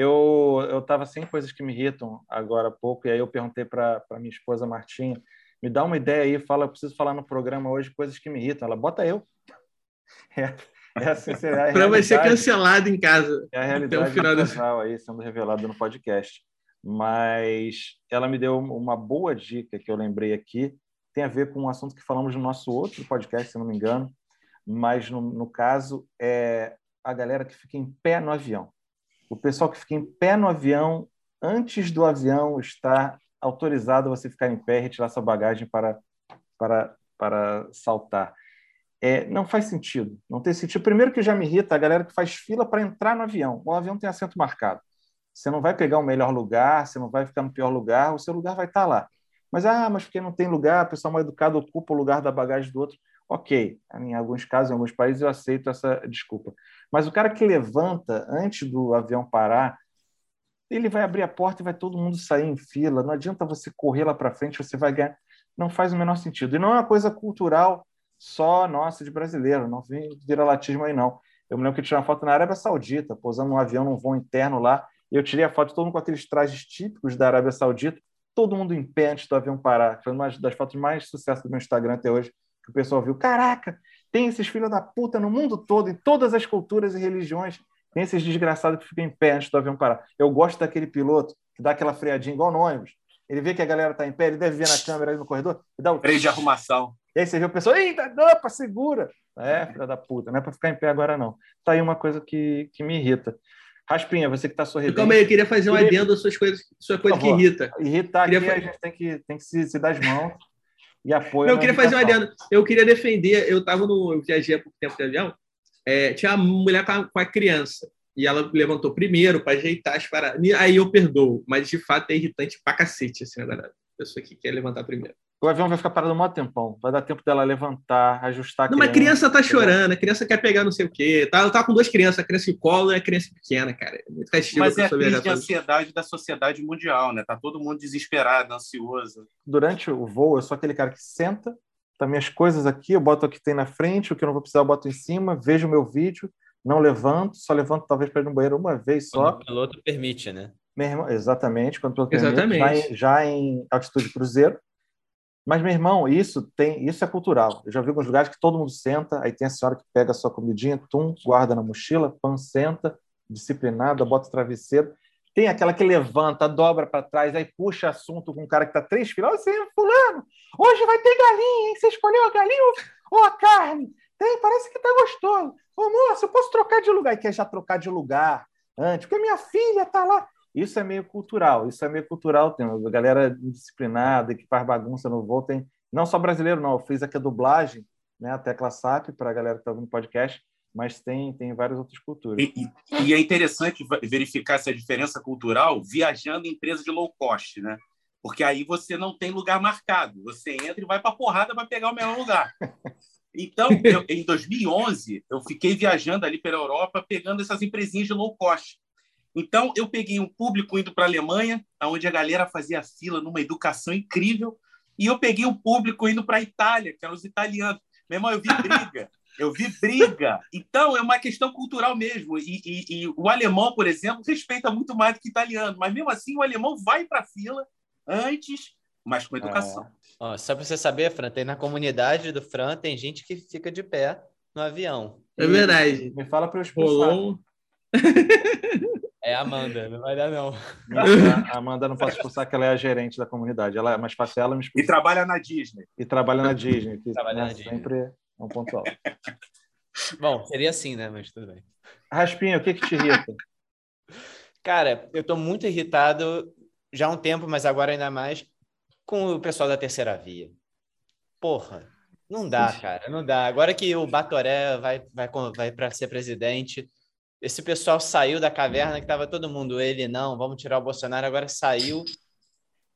[SPEAKER 2] Eu eu estava sem coisas que me irritam agora há pouco, e aí eu perguntei para minha esposa Martinha, me dá uma ideia aí, fala, eu preciso falar no programa hoje coisas que me irritam. Ela, bota eu. (laughs) É, é assim, é a
[SPEAKER 3] Pra vai ser cancelado em casa.
[SPEAKER 2] É a
[SPEAKER 3] Até
[SPEAKER 2] realidade
[SPEAKER 3] o final desse-
[SPEAKER 2] aí sendo revelada no podcast. Mas ela me deu uma boa dica que eu lembrei aqui. Tem a ver com um assunto que falamos no nosso outro podcast, se não me engano. Mas, no, no caso, é a galera que fica em pé no avião. O pessoal que fica em pé no avião antes do avião estar autorizado você ficar em pé e retirar sua bagagem para, para, para saltar. É, não faz sentido. Não tem sentido. Primeiro que já me irrita a galera que faz fila para entrar no avião. O avião tem assento marcado. Você não vai pegar o melhor lugar, você não vai ficar no pior lugar, o seu lugar vai estar lá. Mas, ah, mas porque não tem lugar, o pessoal mal educado ocupa o lugar da bagagem do outro. Ok, em alguns casos, em alguns países, eu aceito essa desculpa. Mas o cara que levanta antes do avião parar, ele vai abrir a porta e vai todo mundo sair em fila. Não adianta você correr lá para frente, você vai ganhar. Não faz o menor sentido. E não é uma coisa cultural só nossa de brasileiro, não vem viralatismo aí não. Eu me lembro que eu tirei uma foto na Arábia Saudita, pousando num avião num voo interno lá, e eu tirei a foto todo mundo com aqueles trajes típicos da Arábia Saudita, todo mundo em pé antes do avião parar. Foi uma das fotos mais sucesso do meu Instagram até hoje, que o pessoal viu. Caraca, tem esses filhos da puta no mundo todo, em todas as culturas e religiões. Tem esses desgraçados que ficam em pé antes do avião parar. Eu gosto daquele piloto que dá aquela freadinha igual no ônibus. Ele vê que a galera tá em pé, ele deve ver na câmera ali no corredor, e dá o
[SPEAKER 4] Freio de arrumação.
[SPEAKER 2] e aí você vê o pessoal, eita, opa, segura. É, filha da puta, não é para ficar em pé agora, não. Tá aí uma coisa que, que me irrita. Raspinha, você que está sorrindo.
[SPEAKER 3] Calma aí, eu queria fazer um
[SPEAKER 2] Queria-
[SPEAKER 3] adendo às suas coisas, sua coisa que irrita.
[SPEAKER 2] Irritar aqui,
[SPEAKER 3] Queria fa-
[SPEAKER 2] a gente tem que, tem que se, se dar as mãos e apoio.
[SPEAKER 3] Não, eu queria fazer um
[SPEAKER 2] irritação.
[SPEAKER 3] adendo. Eu queria defender, eu tava no. Eu viajei há pouco tempo de avião, é, tinha uma mulher com a, com a criança. E ela levantou primeiro para ajeitar as paradas. Aí eu perdoo, mas de fato é irritante pra cacete esse negócio. da pessoa que quer levantar primeiro.
[SPEAKER 2] O avião vai ficar parado um maior tempão. Vai dar tempo dela levantar, ajustar a
[SPEAKER 3] Não, mas a criança tá chorando, a criança quer pegar não sei o quê. Tá, eu tava com duas crianças, a criança em colo e a criança pequena, cara. É muito castigo
[SPEAKER 4] Mas é a crise de ansiedade da sociedade mundial, né? Tá todo mundo desesperado, ansioso.
[SPEAKER 2] Durante o voo, eu sou aquele cara que senta, tá minhas coisas aqui, eu boto o que tem na frente, o que eu não vou precisar eu boto em cima, vejo o meu vídeo, não levanto, só levanto talvez para ir no banheiro uma vez só.
[SPEAKER 5] Quando o piloto permite, né?
[SPEAKER 2] Meu irmão, exatamente, quando eu termino,
[SPEAKER 3] Exatamente.
[SPEAKER 2] já, em, já em altitude cruzeiro. Mas, meu irmão, isso tem, isso é cultural. Eu já vi alguns lugares que todo mundo senta, aí tem a senhora que pega a sua comidinha, tum, guarda na mochila, pan, senta, disciplinada, bota o travesseiro. Tem aquela que levanta, dobra para trás, aí puxa assunto com um cara que está três filas. Ô, você, fulano, hoje vai ter galinha, hein? Você escolheu a galinha ou- a carne? Tem, parece que tá gostoso. Ô, moço, eu posso trocar de lugar? E quer já trocar de lugar antes, porque minha filha tá lá. Isso é meio cultural, isso é meio cultural. Tem a galera indisciplinada que faz bagunça no voo. Tem, não só brasileiro, não. Eu fiz aqui a dublagem né? A tecla SAP para a galera que está ouvindo podcast, mas tem, tem várias outras culturas.
[SPEAKER 4] E, e, e, é interessante verificar essa diferença cultural viajando em empresa de low cost, né? Porque aí você não tem lugar marcado. Você entra e vai para a porrada para pegar o melhor lugar. Então, eu, em 2011, eu fiquei viajando ali pela Europa, pegando essas empresinhas de low cost. Então, eu peguei um público indo para a Alemanha, onde a galera fazia fila numa educação incrível, e eu peguei um público indo para a Itália, que eram os italianos. Meu irmão, eu vi (laughs) briga. Eu vi briga. Então, é uma questão cultural mesmo. E, e, e, o alemão, por exemplo, respeita muito mais do que o italiano. Mas, mesmo assim, o alemão vai para a fila antes, mas com educação. É.
[SPEAKER 5] Ó, só para você saber, Fran, tem na comunidade do Fran, tem gente que fica de pé no avião.
[SPEAKER 3] É verdade.
[SPEAKER 2] Me fala para eu expulsar.
[SPEAKER 3] Rolou... (laughs)
[SPEAKER 5] É a Amanda, não vai dar não.
[SPEAKER 2] a Amanda não posso expulsar que ela é a gerente da comunidade. Ela é mais fácil ela me expulsar.
[SPEAKER 4] E trabalha na Disney.
[SPEAKER 2] E trabalha na Disney. Que,
[SPEAKER 5] trabalha
[SPEAKER 2] né,
[SPEAKER 5] na Disney.
[SPEAKER 2] sempre é um ponto alto.
[SPEAKER 5] Bom, seria assim, né? Mas tudo bem.
[SPEAKER 2] Raspinho, o que que te irrita?
[SPEAKER 5] Cara, eu tô muito irritado já há um tempo, mas agora ainda mais com o pessoal da terceira via. Porra, não dá, cara, não dá. Agora que o Batoré vai, vai, vai para ser presidente, esse pessoal saiu da caverna que tava todo mundo, ele não, vamos tirar o Bolsonaro, agora saiu.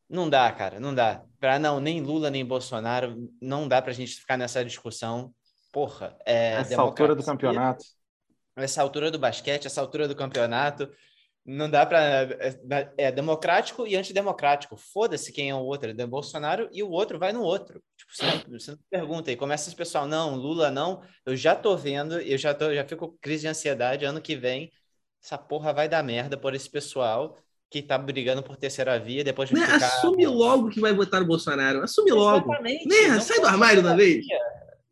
[SPEAKER 5] Não dá, cara, não dá. Para não, nem Lula nem Bolsonaro, não dá para a gente ficar nessa discussão. Porra, é
[SPEAKER 2] essa altura do campeonato.
[SPEAKER 5] Essa altura do basquete, essa altura do campeonato, não dá para é, é, democrático e antidemocrático. Foda-se quem é o outro, é Bolsonaro e o outro vai no outro. Tipo, você, não, você não pergunta e começa esse pessoal, não, Lula não. Eu já tô vendo, eu já tô, já fico com crise de ansiedade ano que vem. Essa porra vai dar merda por esse pessoal que tá brigando por terceira via, depois de
[SPEAKER 3] né?
[SPEAKER 5] ficar...
[SPEAKER 3] Assume logo que vai votar no Bolsonaro. Assume logo.
[SPEAKER 5] Exatamente.
[SPEAKER 3] Né?
[SPEAKER 5] Não
[SPEAKER 3] Sai do armário da vez.
[SPEAKER 5] via.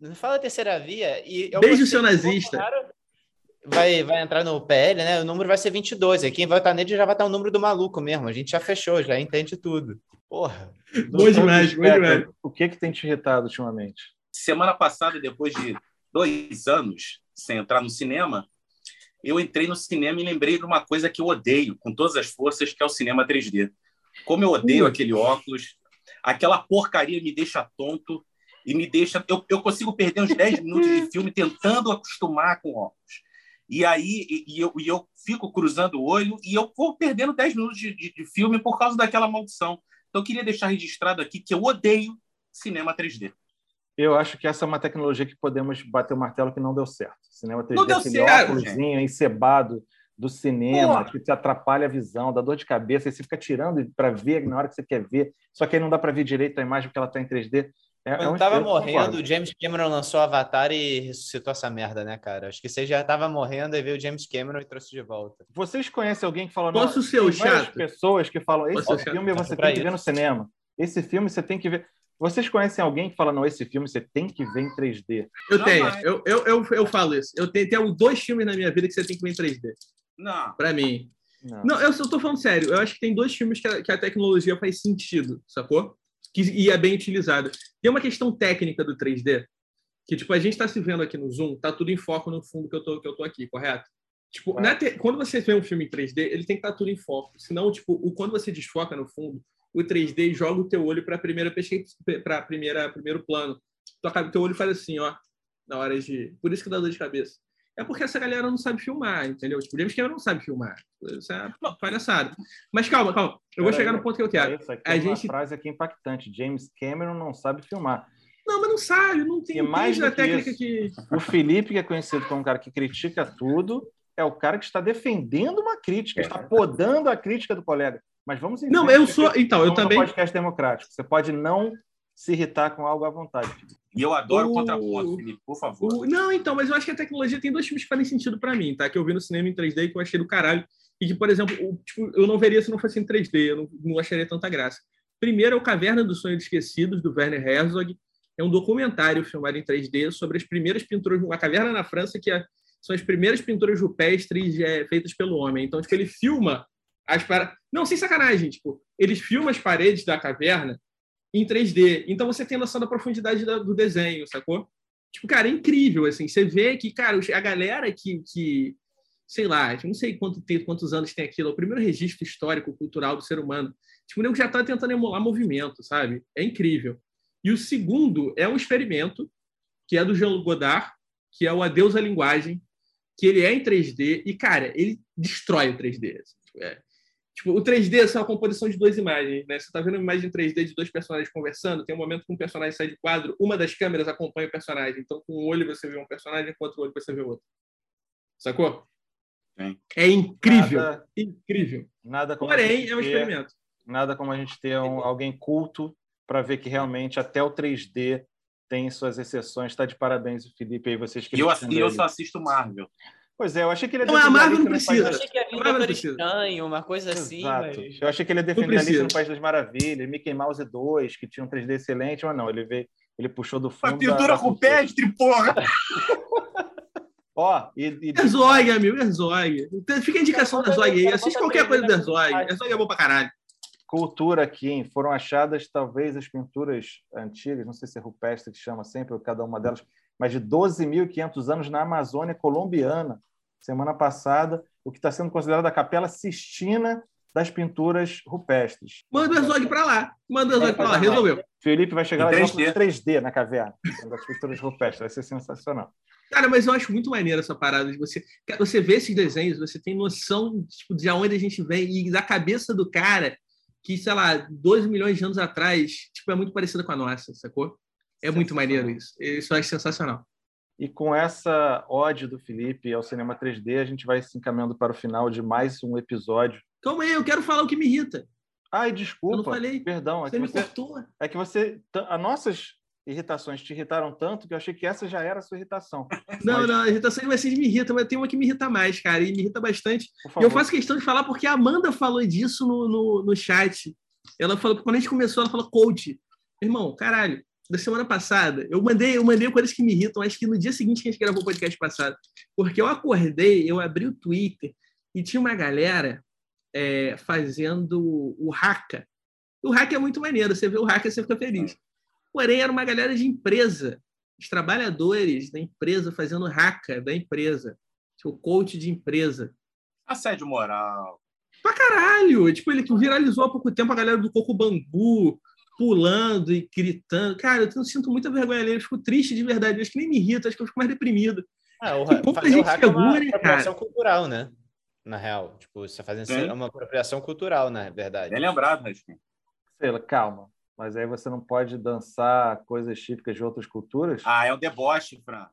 [SPEAKER 5] Não fala terceira via. E eu
[SPEAKER 3] Beijo,
[SPEAKER 5] gostei
[SPEAKER 3] seu
[SPEAKER 5] o
[SPEAKER 3] nazista.
[SPEAKER 5] Bolsonaro Vai, vai entrar no PL, né? O número vai ser 22. Aí quem vai votar nele já vai estar o número do maluco mesmo. A gente já fechou, já entende tudo. Porra.
[SPEAKER 3] Bom demais, bom demais.
[SPEAKER 2] O que que tem te irritado ultimamente?
[SPEAKER 4] Semana passada, depois de dois anos sem entrar no cinema, eu entrei no cinema e lembrei de uma coisa que eu odeio com todas as forças, que é o cinema 3D. Como eu odeio
[SPEAKER 3] Uh.
[SPEAKER 4] aquele óculos, aquela porcaria me deixa tonto e me deixa. Eu, eu consigo perder uns 10 minutos de filme tentando acostumar com óculos. E aí e, eu, e eu fico cruzando o olho e eu vou perdendo 10 minutos de, de, de filme por causa daquela maldição. Então eu queria deixar registrado aqui que eu odeio cinema 3D.
[SPEAKER 2] Eu acho que essa é uma tecnologia que podemos bater o martelo que não deu certo. Cinema 3D,
[SPEAKER 4] Não deu
[SPEAKER 2] aquele
[SPEAKER 4] certo,
[SPEAKER 2] óculosinho encebado do cinema,
[SPEAKER 4] Porra.
[SPEAKER 2] que te atrapalha a visão, dá dor de cabeça, e você fica tirando para ver na hora que você quer ver, só que aí não dá para ver direito a imagem porque ela está em 3D. É, é
[SPEAKER 5] Quando
[SPEAKER 2] um
[SPEAKER 5] tava
[SPEAKER 2] eu
[SPEAKER 5] morrendo, o James Cameron lançou Avatar e ressuscitou essa merda, né, cara? Acho que você já tava morrendo e veio o James Cameron e trouxe de volta.
[SPEAKER 2] Vocês conhecem alguém que fala...
[SPEAKER 3] Posso
[SPEAKER 2] "Não,
[SPEAKER 3] ser o chato?
[SPEAKER 2] pessoas que falam, esse
[SPEAKER 3] Posso
[SPEAKER 2] filme você tem que
[SPEAKER 5] isso.
[SPEAKER 2] ver no cinema. Esse filme você tem que ver... Vocês conhecem alguém que fala, não, esse filme você tem que ver em 3D?
[SPEAKER 3] Eu
[SPEAKER 4] Não,
[SPEAKER 3] tenho, eu, eu, eu, eu falo isso. Eu tenho, tenho dois filmes na minha vida que você tem que ver em 3D.
[SPEAKER 4] Não.
[SPEAKER 3] Pra mim.
[SPEAKER 2] Não.
[SPEAKER 3] Não, eu só tô falando sério. Eu acho que tem dois filmes que a, que a tecnologia faz sentido, sacou? Que, e é bem utilizada. Tem uma questão técnica do 3D, que, tipo, a gente tá se vendo aqui no Zoom, tá tudo em foco no fundo que eu tô, que eu tô aqui, correto? Tipo, te- quando você vê um filme em 3D, ele tem que estar tudo em foco. Senão, tipo, o, quando você desfoca no fundo, o 3D joga o teu olho para primeira para primeira primeiro plano. Tua ca- teu olho faz assim, ó, na hora de. Por isso que dá dor de cabeça. É porque essa galera não sabe filmar, entendeu? Tipo, o James Cameron não sabe filmar. Isso é palhaçada. Mas calma, calma. Eu vou chegar no ponto que eu quero.
[SPEAKER 2] Isso aqui
[SPEAKER 3] A
[SPEAKER 2] é uma
[SPEAKER 3] gente-
[SPEAKER 2] frase aqui impactante. James Cameron não sabe filmar.
[SPEAKER 3] Não, mas não sabe, não tem,
[SPEAKER 2] E mais
[SPEAKER 3] tem a
[SPEAKER 2] do que
[SPEAKER 3] técnica
[SPEAKER 2] isso.
[SPEAKER 3] que.
[SPEAKER 2] O Felipe, que é conhecido como um cara que critica tudo, é o cara que está defendendo uma crítica, está podando a crítica do colega. Mas vamos em
[SPEAKER 3] Não, eu sou. Então, eu
[SPEAKER 2] somos um
[SPEAKER 3] também.
[SPEAKER 2] podcast democrático. Você pode não se irritar com algo à vontade. Felipe.
[SPEAKER 4] E eu adoro o contraponto, Felipe, por favor.
[SPEAKER 3] O- Não, então, mas eu acho que a tecnologia tem dois filmes que fazem sentido pra mim, tá? Que eu vi no cinema em 3D e que eu achei do caralho. E que, por exemplo, o- tipo, eu não veria se não fosse em 3D, eu não, não acharia tanta graça. Primeiro é o Caverna dos Sonhos Esquecidos, do Werner Herzog. É um documentário filmado em 3D sobre as primeiras pinturas. A caverna na França, que é- são as primeiras pinturas rupestres é, feitas pelo homem. Então, tipo, ele filma as paradas. Não, sem sacanagem, tipo, eles filmam as paredes da caverna em 3D. Então você tem noção da profundidade da- do desenho, sacou? Tipo, cara, é incrível, assim. Você vê que, cara, a galera que, que sei lá, não sei quanto tem, quantos anos tem aquilo, é o primeiro registro histórico, cultural do ser humano. Tipo, o nego já tá tentando emular movimento, sabe? É incrível. E o segundo é um experimento que é do Jean Godard, que é o Adeus à Linguagem, que ele é em 3D e, cara, ele destrói o 3D. assim, tipo, é. Tipo, o 3D é uma composição de duas imagens, né? Você tá vendo uma imagem 3D de dois personagens conversando, tem um momento que um personagem sai de quadro, uma das câmeras acompanha o personagem. Então, com um olho você vê um personagem, com outro olho você vê outro. Sacou?
[SPEAKER 4] Sim.
[SPEAKER 3] É incrível.
[SPEAKER 2] Nada-
[SPEAKER 3] incrível.
[SPEAKER 2] Nada como a
[SPEAKER 3] Porém,
[SPEAKER 2] gente
[SPEAKER 3] é um
[SPEAKER 2] ter-
[SPEAKER 3] experimento.
[SPEAKER 2] Nada como a gente ter um- alguém culto para ver que realmente até o 3D tem suas exceções. Está de parabéns, o Felipe, aí vocês que
[SPEAKER 4] E eu, eu só assisto Marvel.
[SPEAKER 2] Pois é, eu achei que ele ia
[SPEAKER 3] Não, a
[SPEAKER 2] defender
[SPEAKER 3] Marvel
[SPEAKER 2] Alice
[SPEAKER 3] não
[SPEAKER 2] no País
[SPEAKER 3] precisa.
[SPEAKER 5] Eu achei que ia vir Doutor. Estranho, uma coisa assim,
[SPEAKER 2] Exato.
[SPEAKER 5] mas...
[SPEAKER 2] Eu achei que ele ia defender Alice
[SPEAKER 3] precisa.
[SPEAKER 2] no País das Maravilhas, Mickey Mouse 2, que tinha um 3D excelente, mas não, ele veio, ele puxou do fundo.
[SPEAKER 4] Uma pintura
[SPEAKER 2] da- da
[SPEAKER 4] rupestre, porra! (laughs)
[SPEAKER 2] Ó, e, e
[SPEAKER 3] Herzog, amigo, Herzog. Então, Fica a indicação da Herzog aí. Assiste qualquer coisa do Herzog. Herzog é bom pra caralho.
[SPEAKER 2] cultura aqui, hein? foram achadas talvez as pinturas antigas, não sei se é rupestre que chama sempre, ou cada uma delas, mas de 12.500 anos na Amazônia colombiana, semana passada, o que está sendo considerado a capela Sistina das pinturas rupestres.
[SPEAKER 3] Manda o Herzog pra lá. Manda o Herzog pra lá. Resolveu.
[SPEAKER 2] Felipe vai chegar lá
[SPEAKER 4] Em
[SPEAKER 2] de
[SPEAKER 4] 3D.
[SPEAKER 2] óculos 3D na caverna, das pinturas rupestres, vai ser sensacional.
[SPEAKER 3] Cara, mas eu acho muito maneiro essa parada de você. Você vê esses desenhos, você tem noção tipo, de onde a gente vem e da cabeça do cara que, sei lá, 2 milhões de anos atrás, tipo, é muito parecida com a nossa, sacou? É muito maneiro isso. Isso eu acho sensacional.
[SPEAKER 2] E com essa ode do Felipe ao cinema 3D, a gente vai se encaminhando para o final de mais um episódio.
[SPEAKER 3] Calma aí, eu quero falar o que me irrita.
[SPEAKER 2] Ai,
[SPEAKER 3] Eu
[SPEAKER 2] desculpa.
[SPEAKER 3] não falei.
[SPEAKER 2] Perdão, é
[SPEAKER 3] Você me
[SPEAKER 2] você,
[SPEAKER 3] cortou.
[SPEAKER 2] é que você. As nossas irritações te irritaram tanto que eu achei que essa já era a sua irritação. (laughs)
[SPEAKER 3] Não,
[SPEAKER 2] Mas,
[SPEAKER 3] não, a irritação de vocês me irrita, mas tem uma que me irrita mais, cara, e me irrita bastante. E eu faço questão de falar porque a Amanda falou disso no, no, no chat. Ela falou que quando a gente começou, ela falou coach. Irmão, caralho, da semana passada, eu mandei, eu mandei coisas que me irritam, acho que no dia seguinte que a gente gravou o podcast passado. Porque eu acordei, eu abri o Twitter e tinha uma galera é, fazendo o Haka. O Haka é muito maneiro, você vê o Haka, você fica feliz. Porém, era uma galera de empresa, os trabalhadores da empresa fazendo Haka da empresa, tipo, coach de empresa.
[SPEAKER 4] Assédio moral.
[SPEAKER 3] Pra caralho! Tipo, ele viralizou há pouco tempo a galera do Coco Bambu pulando e gritando. Cara, eu sinto muita vergonha ali, eu fico triste de verdade. Eu acho que nem me irrita, acho que eu fico mais deprimido.
[SPEAKER 5] Ah, o,
[SPEAKER 3] Que
[SPEAKER 5] fazer o
[SPEAKER 3] gente
[SPEAKER 5] hack é uma
[SPEAKER 3] né,
[SPEAKER 5] apropriação cultural, né? Na real. Tipo, você fazendo é uma apropriação cultural, na verdade.
[SPEAKER 4] Bem lembrado, Raskin.
[SPEAKER 2] Sei lá, calma. Mas aí você não pode dançar coisas típicas de outras culturas?
[SPEAKER 4] Ah, é um deboche, Fran.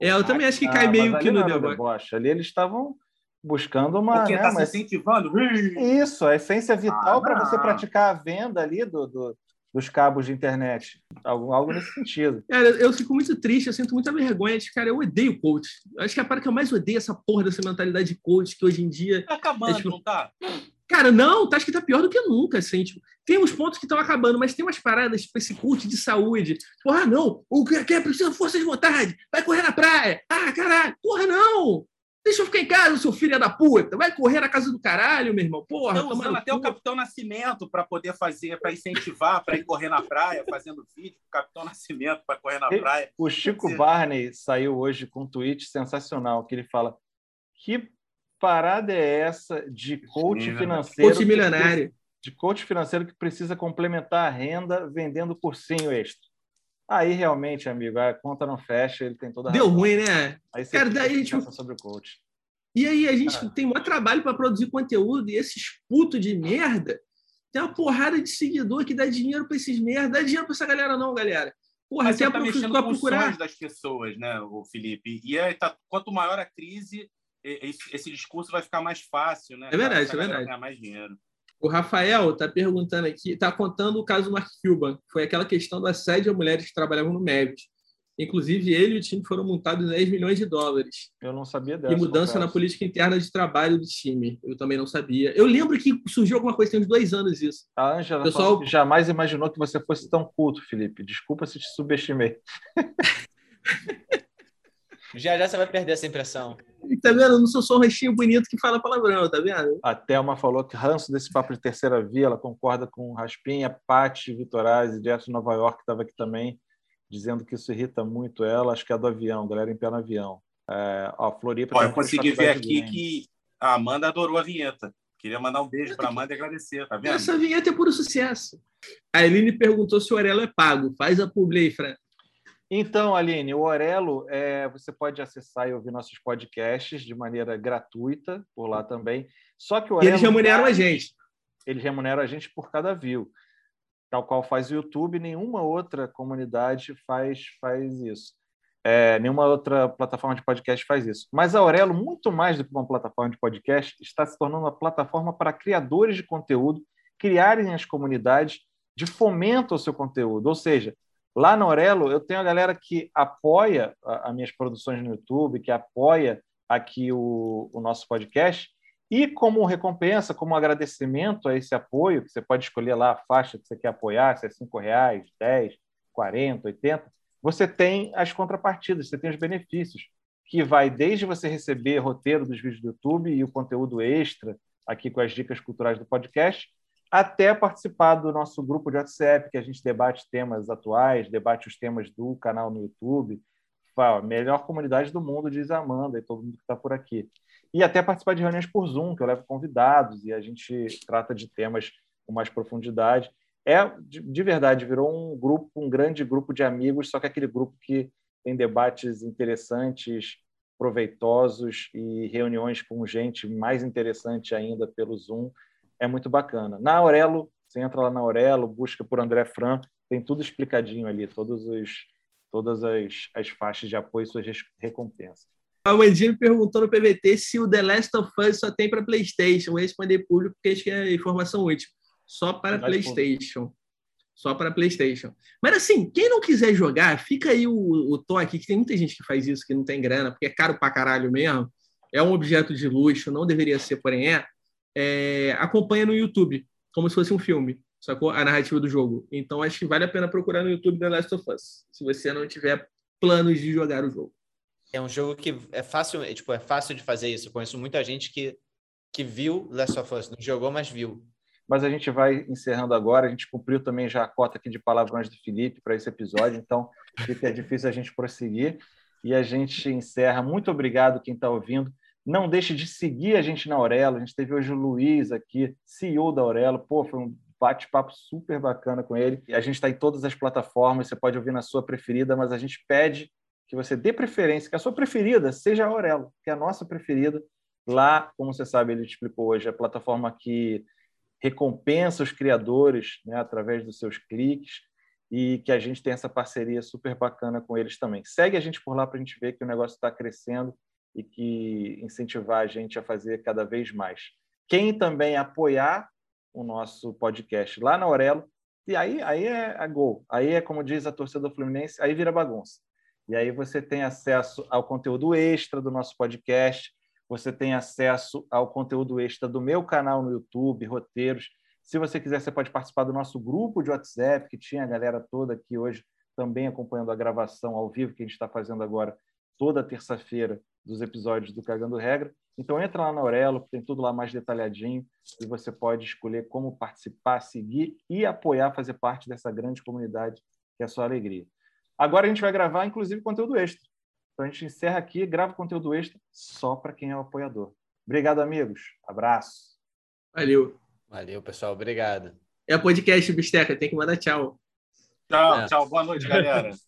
[SPEAKER 3] É, eu também acho que cai
[SPEAKER 2] Ah,
[SPEAKER 3] meio
[SPEAKER 2] mas
[SPEAKER 3] que no debate.
[SPEAKER 2] deboche. Ali eles estavam buscando uma.
[SPEAKER 4] Porque
[SPEAKER 2] né,
[SPEAKER 4] tá
[SPEAKER 2] uma-
[SPEAKER 4] se incentivando.
[SPEAKER 2] Isso, a essência vital
[SPEAKER 4] Ah,
[SPEAKER 2] para você praticar a venda ali do, do- dos cabos de internet. Algo, algo nesse sentido.
[SPEAKER 3] Cara, eu fico muito triste, eu sinto muita vergonha. de- Cara, eu odeio coach. Eu acho que a parte que eu mais odeio é essa porra dessa mentalidade de coach que hoje em dia
[SPEAKER 4] Tá acabando,
[SPEAKER 3] É tipo-
[SPEAKER 4] não tá?
[SPEAKER 3] Cara, não, tá, acho que tá pior do que nunca, assim, tipo, tem uns pontos que estão acabando, mas tem umas paradas, tipo, esse culto de saúde. Tipo, ah, não, o que que é precisa de força de vontade, vai correr na praia. Ah, caralho, porra, não! Deixa eu ficar em casa, seu filho da puta. Vai correr na casa do caralho, meu irmão. Porra,
[SPEAKER 4] Estão
[SPEAKER 3] toma
[SPEAKER 4] usando até o. Capitão Nascimento para poder fazer, para incentivar, para ir correr na praia, fazendo vídeo com o Capitão Nascimento para correr na praia.
[SPEAKER 2] O Chico
[SPEAKER 4] dizer-
[SPEAKER 2] Barney saiu hoje com um tweet sensacional que ele fala: que parada é essa de coach
[SPEAKER 4] Sim,
[SPEAKER 2] financeiro?
[SPEAKER 3] Coach
[SPEAKER 2] que
[SPEAKER 3] milionário.
[SPEAKER 2] de coach financeiro que precisa complementar a renda vendendo cursinho extra. Aí realmente, amigo, a conta não fecha, ele tem toda a
[SPEAKER 3] Deu
[SPEAKER 2] razão.
[SPEAKER 3] ruim, né?
[SPEAKER 2] Aí você
[SPEAKER 3] Cara, daí, tipo-
[SPEAKER 2] sobre o coach.
[SPEAKER 3] E aí a gente
[SPEAKER 2] Ah.
[SPEAKER 3] tem maior trabalho para produzir conteúdo e esses putos de merda tem uma porrada de seguidor que dá dinheiro para esses merda. Dá dinheiro para essa galera, não, galera. Porra,
[SPEAKER 4] Mas
[SPEAKER 3] tem
[SPEAKER 4] você
[SPEAKER 3] a
[SPEAKER 4] tá mexendo com os sonhos das pessoas, né, o Felipe? E aí, tá, quanto maior a crise, esse, esse discurso vai ficar mais fácil, né?
[SPEAKER 3] É verdade, é verdade.
[SPEAKER 4] ganhar mais dinheiro.
[SPEAKER 3] O Rafael está perguntando aqui, está contando o caso do Mark Cuban, foi aquela questão do assédio a mulheres que trabalhavam no Mavis. Inclusive, ele e o time foram multados em 10 milhões de dólares.
[SPEAKER 2] Eu não sabia dessa.
[SPEAKER 3] E mudança na política interna de trabalho do time. Eu também não sabia. Eu lembro que surgiu alguma coisa tem uns dois anos isso.
[SPEAKER 2] A Ângela
[SPEAKER 3] Pessoal-
[SPEAKER 2] jamais imaginou que você fosse tão culto, Felipe. Desculpa se te subestimei. (laughs)
[SPEAKER 5] Já já você vai perder essa impressão.
[SPEAKER 3] E Tá vendo? Eu não sou só um rostinho bonito que fala palavrão, tá vendo?
[SPEAKER 2] A Thelma falou que ranço desse papo de terceira via, ela concorda com Raspinha, Pati, Vitorazzi, direto de Nova York, estava aqui também, dizendo que isso irrita muito ela, acho que é do avião, galera em pé no avião. É, ó, Floripa
[SPEAKER 4] Ó, eu consegui ver aqui que a Amanda adorou a vinheta. Queria mandar um beijo para Amanda e agradecer, tá vendo?
[SPEAKER 3] Essa vinheta é puro sucesso. A Eline perguntou se o Orelo é pago. Faz a publi aí, Fran.
[SPEAKER 2] Então, Aline, o Orelo, é, você pode acessar e ouvir nossos podcasts de maneira gratuita por lá também. Só que o Orelo.
[SPEAKER 3] Eles remuneram a gente.
[SPEAKER 2] Eles remuneram a gente por cada view. Tal qual faz o YouTube, nenhuma outra comunidade faz, faz isso. É, nenhuma outra plataforma de podcast faz isso. Mas a Aurelo, muito mais do que uma plataforma de podcast, está se tornando uma plataforma para criadores de conteúdo criarem as comunidades de fomento ao seu conteúdo. Ou seja, Lá na Aurelo, eu tenho a galera que apoia as minhas produções no YouTube, que apoia aqui o, o nosso podcast, e como recompensa, como agradecimento a esse apoio, que você pode escolher lá a faixa que você quer apoiar, se é R$ reais, 10, 40, 80, você tem as contrapartidas, você tem os benefícios, que vai desde você receber roteiro dos vídeos do YouTube e o conteúdo extra aqui com as dicas culturais do podcast, até participar do nosso grupo de WhatsApp, que a gente debate temas atuais, debate os temas do canal no YouTube. Fala, melhor comunidade do mundo, diz a Amanda e todo mundo que está por aqui. E até participar de reuniões por Zoom, que eu levo convidados e a gente trata de temas com mais profundidade. É, de, de verdade, virou um grupo, um grande grupo de amigos, só que aquele grupo que tem debates interessantes, proveitosos e reuniões com gente mais interessante ainda pelo Zoom é muito bacana. Na Aurelo, você entra lá na Aurelo, busca por André Fran, tem tudo explicadinho ali, todos os, todas as, as faixas de apoio e suas recompensas.
[SPEAKER 3] A Wendy me perguntou no PVT se o The Last of Us só tem para PlayStation. Eu respondi público porque acho que é informação útil. Só para PlayStation. Só para PlayStation. Mas assim, quem não quiser jogar, fica aí o, o tom aqui, que tem muita gente que faz isso, que não tem grana, porque é caro para caralho mesmo. É um objeto de luxo, não deveria ser, porém é é, acompanha no YouTube, como se fosse um filme, sacou? A narrativa do jogo. Então acho que vale a pena procurar no YouTube The Last of Us, se você não tiver planos de jogar o jogo.
[SPEAKER 5] É um jogo que é fácil, é, tipo, é fácil de fazer isso. Eu conheço muita gente que, que viu Last of Us, não jogou, mas viu.
[SPEAKER 2] Mas a gente vai encerrando agora. A gente cumpriu também já a cota aqui de palavrões do Felipe para esse episódio, então fica difícil a gente prosseguir. E a gente encerra. Muito obrigado quem está ouvindo. Não deixe de seguir a gente na Aurelo. A gente teve hoje o Luiz aqui, CEO da Aurelo. Pô, foi um bate-papo super bacana com ele. A gente está em todas as plataformas, você pode ouvir na sua preferida, mas a gente pede que você dê preferência, que a sua preferida seja a Aurelo, que é a nossa preferida. Lá, como você sabe, ele explicou hoje, é a plataforma que recompensa os criadores né, através dos seus cliques e que a gente tem essa parceria super bacana com eles também. Segue a gente por lá para a gente ver que o negócio está crescendo e que incentivar a gente a fazer cada vez mais. Quem também apoiar o nosso podcast lá na Aurelo, e aí, aí é a gol, aí é como diz a torcida do Fluminense, aí vira bagunça. E aí você tem acesso ao conteúdo extra do nosso podcast, você tem acesso ao conteúdo extra do meu canal no YouTube, roteiros. Se você quiser, você pode participar do nosso grupo de WhatsApp, que tinha a galera toda aqui hoje também acompanhando a gravação ao vivo que a gente está fazendo agora toda terça-feira dos episódios do Cagando Regra. Então entra lá na Aurelo, tem tudo lá mais detalhadinho e você pode escolher como participar, seguir e apoiar, fazer parte dessa grande comunidade que é a sua alegria. Agora a gente vai gravar, inclusive, conteúdo extra. Então a gente encerra aqui, grava conteúdo extra só para quem é o apoiador. Obrigado, amigos. Abraço.
[SPEAKER 3] Valeu.
[SPEAKER 5] Valeu, pessoal. Obrigado.
[SPEAKER 3] É podcast, Bisteca. Tem que mandar tchau.
[SPEAKER 4] Tchau, é. tchau. Boa noite, galera. (laughs)